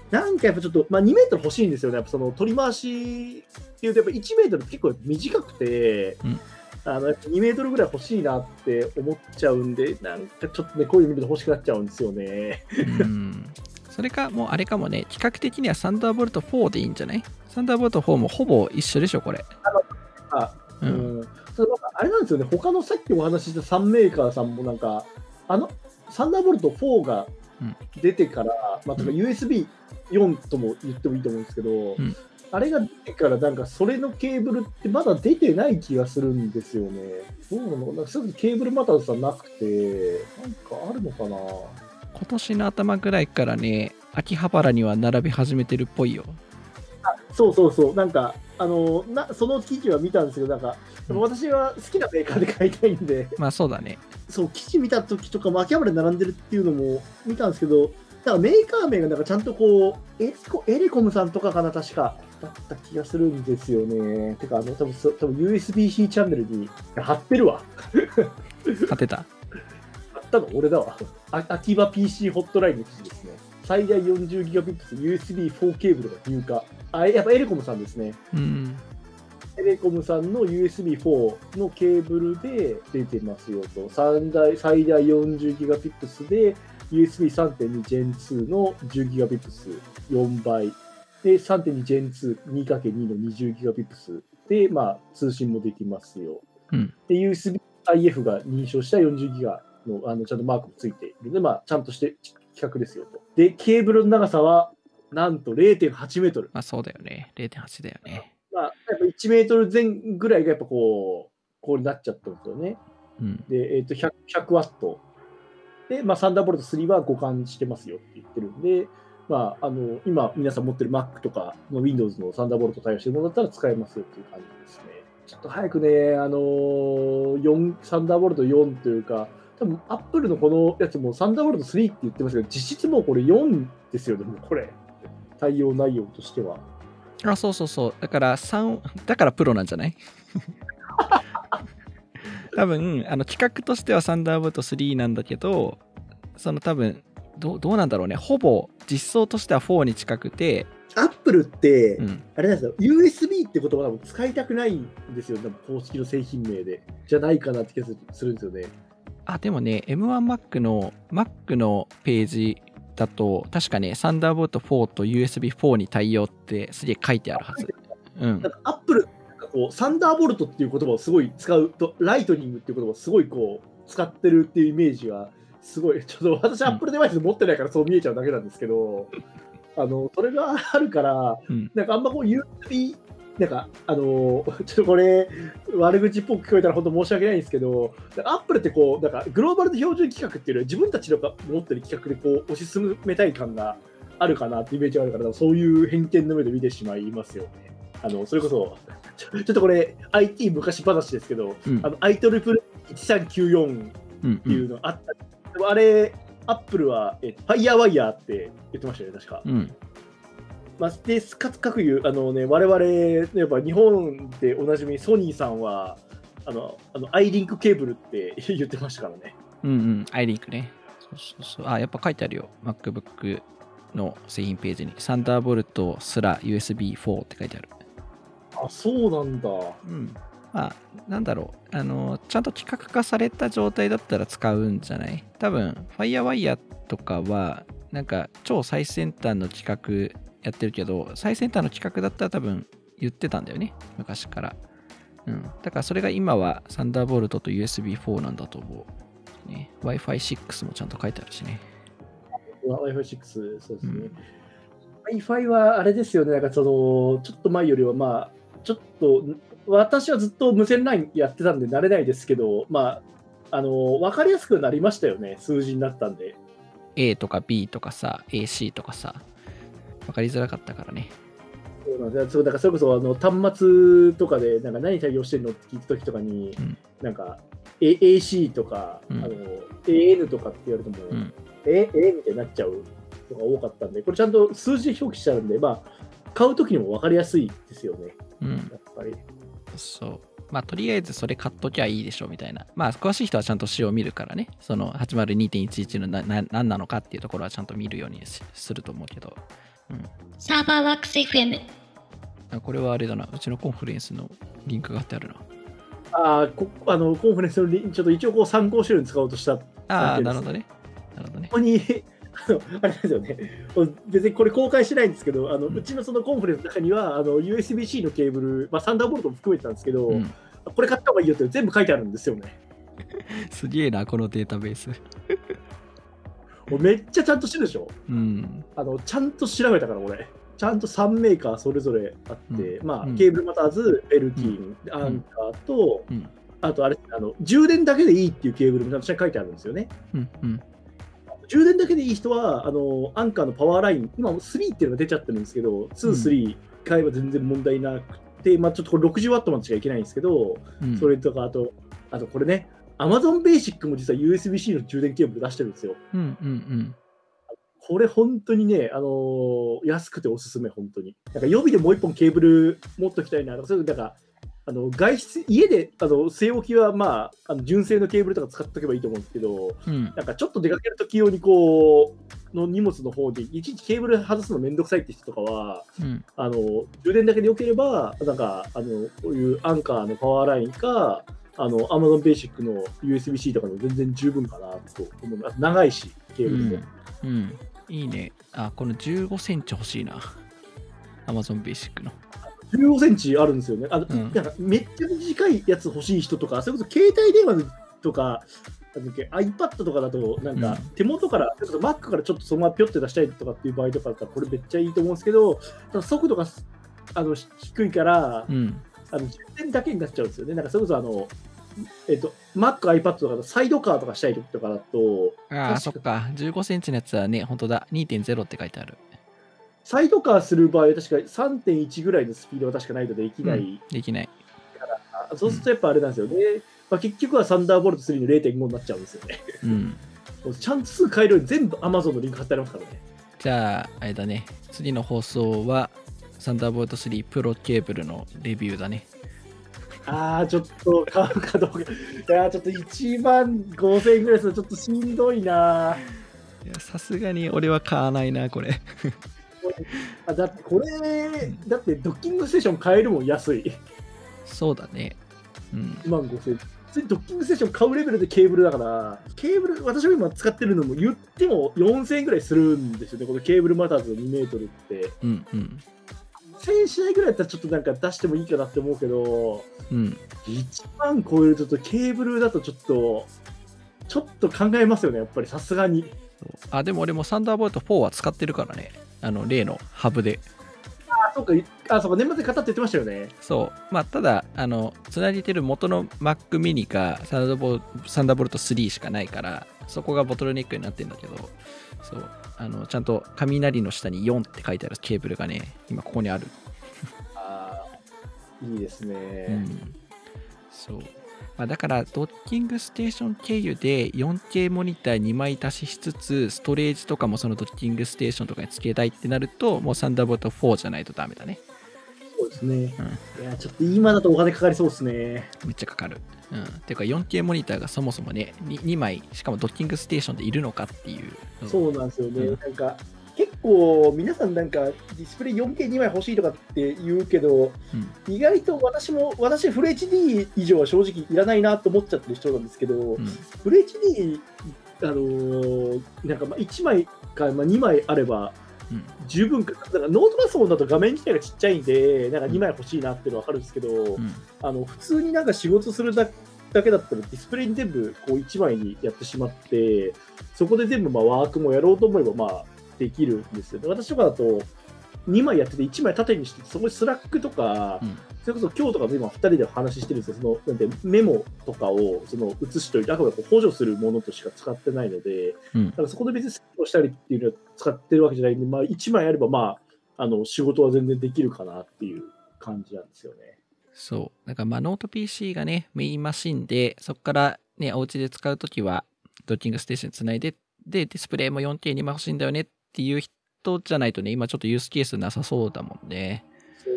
なんかやっぱちょっと、まあ、2メートル欲しいんですよね。やっぱその取り回しっていうと、やっぱ1メートル結構短くて、うんあのやっぱ2メートルぐらい欲しいなって思っちゃうんで、なんかちょっとね、こういうの見ると欲しくなっちゃうんですよね。うん。それか、もうあれかもね、規格的にはサンダーボルト4でいいんじゃない？サンダーボルト4もほぼ一緒でしょ、これ。あう。うんん、ただなんかあれなんですよね、他のさっきお話しした3メーカーさんもなんか、あのサンダーボルト4がうん出てから、まあ、とか USB4 とも言ってもいいと思うんですけど、んあれが出てから、なんかそれのケーブルってまだ出てない気がするんですよね。どうなのなんかすぐケーブルマターズさんなくて、なんかあるのかな今年の頭ぐらいからね、秋葉原には並び始めてるっぽいよ。そうそうそう、なんか、あのなその記事は見たんですけど、なんか、うん私は好きなメーカーで買いたいんで、まあそうだね。そう、記事見た時とか、秋葉原で並んでるっていうのも見たんですけど、なんかメーカー名がなんかちゃんとこう、エレコエレコムさんとかかな、確か、だった気がするんですよね。てか、あの、多分そ多分 USB-C チャンネルに貼ってるわ。勝てた？貼ったの？俺だわ。あ秋葉 PC ホットラインの記事ですね。最大 40Gbps USB4 ケーブルが入荷。あ、やっぱエレコムさんですね。うん。テレコムさんの USB4 のケーブルで出てますよと。最大最大 40GBps で USB3.2 Gen2 の 10GBps4 倍。で、3.2 Gen2、2×2 の 20GBps で、まあ、通信もできますよ。うんで、USB-IF が認証した 40GB のあのちゃんとマークもついているので、まあ、ちゃんとして規格ですよと。で、ケーブルの長さは、なんと0.8メートル。まあそうだよね。0.8だよね。まあ、やっぱ1メートル前ぐらいがやっぱこう、こうなっちゃったんですよね。うん。で、えっ、と100、100ワット。で、まあ、サンダーボルト3は互換してますよって言ってるんで、まあ、あの、今、皆さん持ってる Mac とかの Windows のサンダーボルト対応してるものだったら使えますよっていう感じですね。ちょっと早くね、あの、4、サンダーボルト4というか、多分 Apple のこのやつもサンダーボルト3って言ってますけど、実質もうこれ4ですよね、もうこれ。対応内容としては。あ、そうそうそう。だから3、だからプロなんじゃない？[laughs] 多分、あの企画としてはサンダーボルト3なんだけど、その多分、どうどうなんだろうね。ほぼ実装としては4に近くて、アップルって、うん。あれなんですよ、USB って言葉多分使いたくないんですよ、多分公式の製品名で。じゃないかなって気がするんですよね。あ、でもね、M1Mac の Mac のページだと、確かね、 Thunderbolt 4と USB4 に対応ってすげえ書いてあるはず。うんなん。かアップルこう、サンダーボルトっていう言葉をすごい使うと、 Lightning っていう言葉をすごいこう、使ってるっていうイメージが、すごい、[laughs] ちょっと私、アップルデバイス持ってないからそう見えちゃうだけなんですけど、あの、それがあるから、うんなんかあんまこう USB、なんか、あのー [laughs] ちょっとこれ、悪口っぽく聞こえたら本当申し訳ないんですけど、アップルってこう、なんかグローバルで標準規格っていうより自分たちのが持ってる規格でこう推し進めたい感があるかなってイメージがあるから、そういう偏見の目で見てしまいますよね。あの、それこそ、ちょちょっとこれ、IT 昔話ですけど、うんあの、IEEE1394 っうんていうのあった、でもあれ、アップルは、えファイヤーワイヤーって言ってましたよね、確か。うん。まあ、で、かつ各言う、あのね、我々、やっぱ日本でおなじみソニーさんは、あの、あの、アイリンクケーブルって [laughs] 言ってましたからね。うんうん。アイリンクね。そうそうそう。あ、やっぱ書いてあるよ。MacBook の製品ページに。サンダーボルトすら USB4 って書いてある。あ、そうなんだ。うん。まあ、なんだろう。あの、ちゃんと規格化された状態だったら使うんじゃない？多分、FireWire とかは、なんか超最先端の規格やってるけど、最先端の規格だったら多分言ってたんだよね。昔から。うん。だからそれが今はサンダーボルトと USB4 なんだと思う。ね、Wi-Fi6 もちゃんと書いてあるしね。Wi-Fi6、そうですね。うん Wi-Fi はあれですよね、なんかその、ちょっと前よりは、まあ、ちょっと、私はずっと無線 LINE やってたんで慣れないですけど、まあ、あの、わかりやすくなりましたよね、数字になったんで。A とか B とかさ、AC とかさ、わかりづらかったからね。そうなんですそうだからそれこそあの端末とかでなんか何対応してるのって聞いた時とかに、うんなんか、A、AC とか、うんあの AN とかって言われても、うんええみたいになっちゃうのが多かったんで、これちゃんと数字で表記してあるんで、まあ、買う時にも分かりやすいですよね、うん。やっぱり。そう。まあ、とりあえずそれ買っときゃいいでしょうみたいな。まあ、詳しい人はちゃんと仕様を見るからね。その802.11のなな何なのかっていうところはちゃんと見るようにしすると思うけど。うん。サーバーワークス FM。あこれはあれだな。うちのコンフルエンスのリンクが貼ってあるな。あーこあのコンファレンスのリンちょっと一応こう参考資料に使おうとしたこああ、なるほどね。なるほどね。こに、あのあれですよね、別にこれ公開してないんですけど、あのうちのそのコンファレンスの中にはあの USB-C のケーブル、まあ、サンダーボルトも含めてたんですけど、うん。これ買った方がいいよって全部書いてあるんですよね。[laughs] すげえな、このデータベース。めっちゃちゃんとしてるでしょ？うん。あのちゃんと調べたから、俺。ちゃんと3メーカーそれぞれあって、うんまあ、うんケーブルマターズ、ベルキン、アンカーと、うんあとあれあの、充電だけでいいっていうケーブルもちゃんと書いてあるんですよね。うん。うん。充電だけでいい人は、あのアンカーのパワーライン、今3っていうのが出ちゃってるんですけど、2、3買えば全然問題なくて、まあ、ちょっとこれ60ワットまでしかいけないんですけど、うん、それとか、あと、あとこれね、Amazon Basic も実は USB-C の充電ケーブル出してるんですよ。うんうんうん。これ本当にね、あのー安くておすすめ、本当に。なんか予備でもう一本ケーブル持っときたいなとか、そういうなんか、あの外出、家であの据え置きは、まあ、あの純正のケーブルとか使っておけばいいと思うんですけど、うん。なんかちょっと出かけるとき用にこう、の荷物の方で、いちいちケーブル外すのめんどくさいって人とかは、うん。あの充電だけでよければ、なんか、あのこういうアンカーのパワーラインか、あの Amazon Basic の USB-C とかでも全然十分かなと思います。長いし、ケーブルも。うん。うん。いいね。あ、この15センチ欲しいな。Amazon Basic の。15センチあるんですよね。あのうんなんかめっちゃ短いやつ欲しい人とか、それこそ携帯電話とか、iPad とかだと、なんかうん手元から、それこそ Mac からちょっとそのままピョって出したいとかっていう場合とかだったら、これめっちゃいいと思うんですけど、ただ速度があの低いから、うん。あの充電だけになっちゃうんですよね。なんかそれこそあの、えっと、Mac、iPad とかサイドカーとかしたい時とかだと、ああ、そっか。15センチのやつはね、本当だ。2.0って書いてある。サイドカーする場合は確か3.1ぐらいのスピードが確かないとできない。できない。あそうするとやっぱあれなんですよね。まあ、結局はサンダーボルト3の0.5になっちゃうんですよね。うん。[laughs] もうちゃんとすぐ買えるように全部 Amazon のリンク貼ってありますからね。じゃあ、あれだね。次の放送は、サンダーボルト3プロケーブルのレビューだね。ああ、ちょっと買うかどうか。いやー、ちょっと1万5000円ぐらいするとちょっとしんどいな。いやさすがに俺は買わないな、これ。[laughs] あだってこれ、だってドッキングステーション買えるもん、安い。そうだね。うん。1万5000円。普通にドッキングステーション買うレベルでケーブルだから、ケーブル、私が今使ってるのも言っても4000円ぐらいするんですよね、このケーブルマターズの2メートルって。うんうん。1000円しないぐらいだったらちょっとなんか出してもいいかなって思うけど、うん。1万超えるとちょっとケーブルだとちょっと、ちょっと考えますよね、やっぱりさすがに。あ、でも俺もサンダーボルト4は使ってるからね。あの、例のハブで。あ、そうか、あ、そうか、年末に買ったって言ってましたよね。そう。まあ、ただ、あの、つなげてる元の Mac mini かサンダーボルサンダーボルト3しかないから、そこがボトルネックになってるんだけど、そう。あの、ちゃんと雷の下に4って書いてあるケーブルがね、今ここにある。あーいいですね。うん。そう。まあ、だから、ドッキングステーション経由で 4K モニター2枚足ししつつ、ストレージとかもそのドッキングステーションとかにつけたいってなると、もうサンダーボルト4じゃないとダメだね。そうですね。いや、ちょっと今だとお金かかりそうですね。めっちゃかかる。うん。ていうか 4K モニターがそもそもね、2, 2枚、しかもドッキングステーションでいるのかっていう。そうなんですよね。うんなんか、結構皆さんなんかディスプレイ 4K2 枚欲しいとかって言うけど、うん。意外と私も、私フル HD 以上は正直いらないなと思っちゃってる人なんですけど、うん。フル HD、あのーなんかまあ1枚か、まあ、2枚あればうん。十分か、だからノートパソコンだと画面自体がちっちゃいんで、なんか2枚欲しいなっていうのは分かるんですけど、うん。あの普通になんか仕事するだだけだったらディスプレイに全部こう1枚にやってしまって、そこで全部まあワークもやろうと思えばまあできるんですよね。私とかだと2枚やってて1枚縦にして、そこに Slack とか、うんそれこそ今日とかも今2人で話してるんですよ。そのなんてメモとかをその写しといて、あくまで補助するものとしか使ってないので、うんだからそこで別に作業したりっていうのは使ってるわけじゃないんで、まあ、1枚あればまああの仕事は全然できるかなっていう感じなんですよね。そう。だからまあノート PC がね、メインマシンで、そこからね、お家で使うときは、ドッキングステーションにつないで、で、ディスプレイも 4K にも欲しいんだよねっていう人じゃないとね、今ちょっとユースケースなさそうだもんね。そう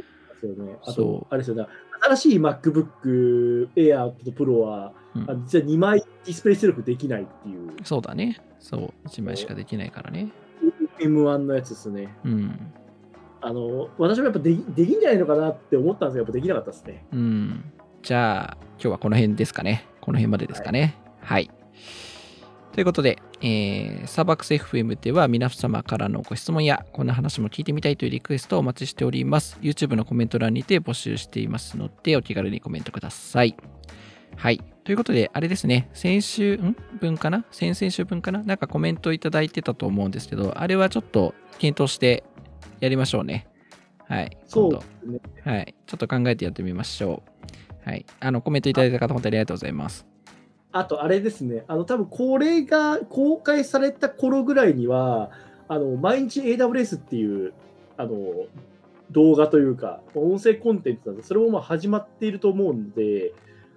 ですよね。あそと、あれですよね。新しい MacBook Air と Pro は、うんあ実は2枚ディスプレイ出力できないっていう、そうだね。そう。1枚しかできないからね。M1 のやつですね。うん。あの、私もやっぱできできんじゃないのかなって思ったんですけど、やっぱできなかったですね。うん。じゃあ、今日はこの辺ですかね。この辺までですかね。はい。ということで、えー、サーバックス FM では皆様からのご質問やこんな話も聞いてみたいというリクエストをお待ちしております。YouTube のコメント欄にて募集していますので、お気軽にコメントください。はい。ということで、あれですね、先週、ん？分かな？先々週分かな？なんかコメントいただいてたと思うんですけど、あれはちょっと検討してやりましょうね。はい。そうね。度はい。ちょっと考えてやってみましょう。はい。あの、コメントいただいた方、本当にありがとうございます。あと、あれですね。あの、多分これが公開された頃ぐらいには、あの、毎日 AWS っていう、あの、動画というか、音声コンテンツなんで、それもまあ始まっていると思うんで、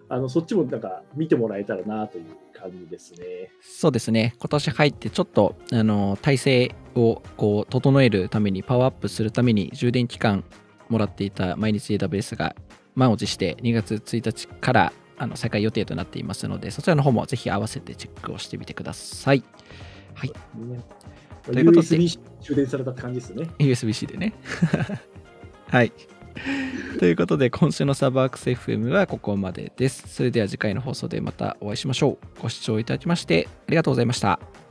あの、そっちもなんか見てもらえたらなという感じですね。そうですね。今年入ってちょっと、あの、体制をこう、整えるために、パワーアップするために、充電期間もらっていた毎日 AWS が満を持して2月1日からあの再開予定となっていますので、そちらの方もぜひ合わせてチェックをしてみてください。はい。ねということで USB 充電された感じですね。USB-C でね。[laughs] はい。ということで、今週のサーバーアクス FM はここまでです。それでは次回の放送でまたお会いしましょう。ご視聴いただきましてありがとうございました。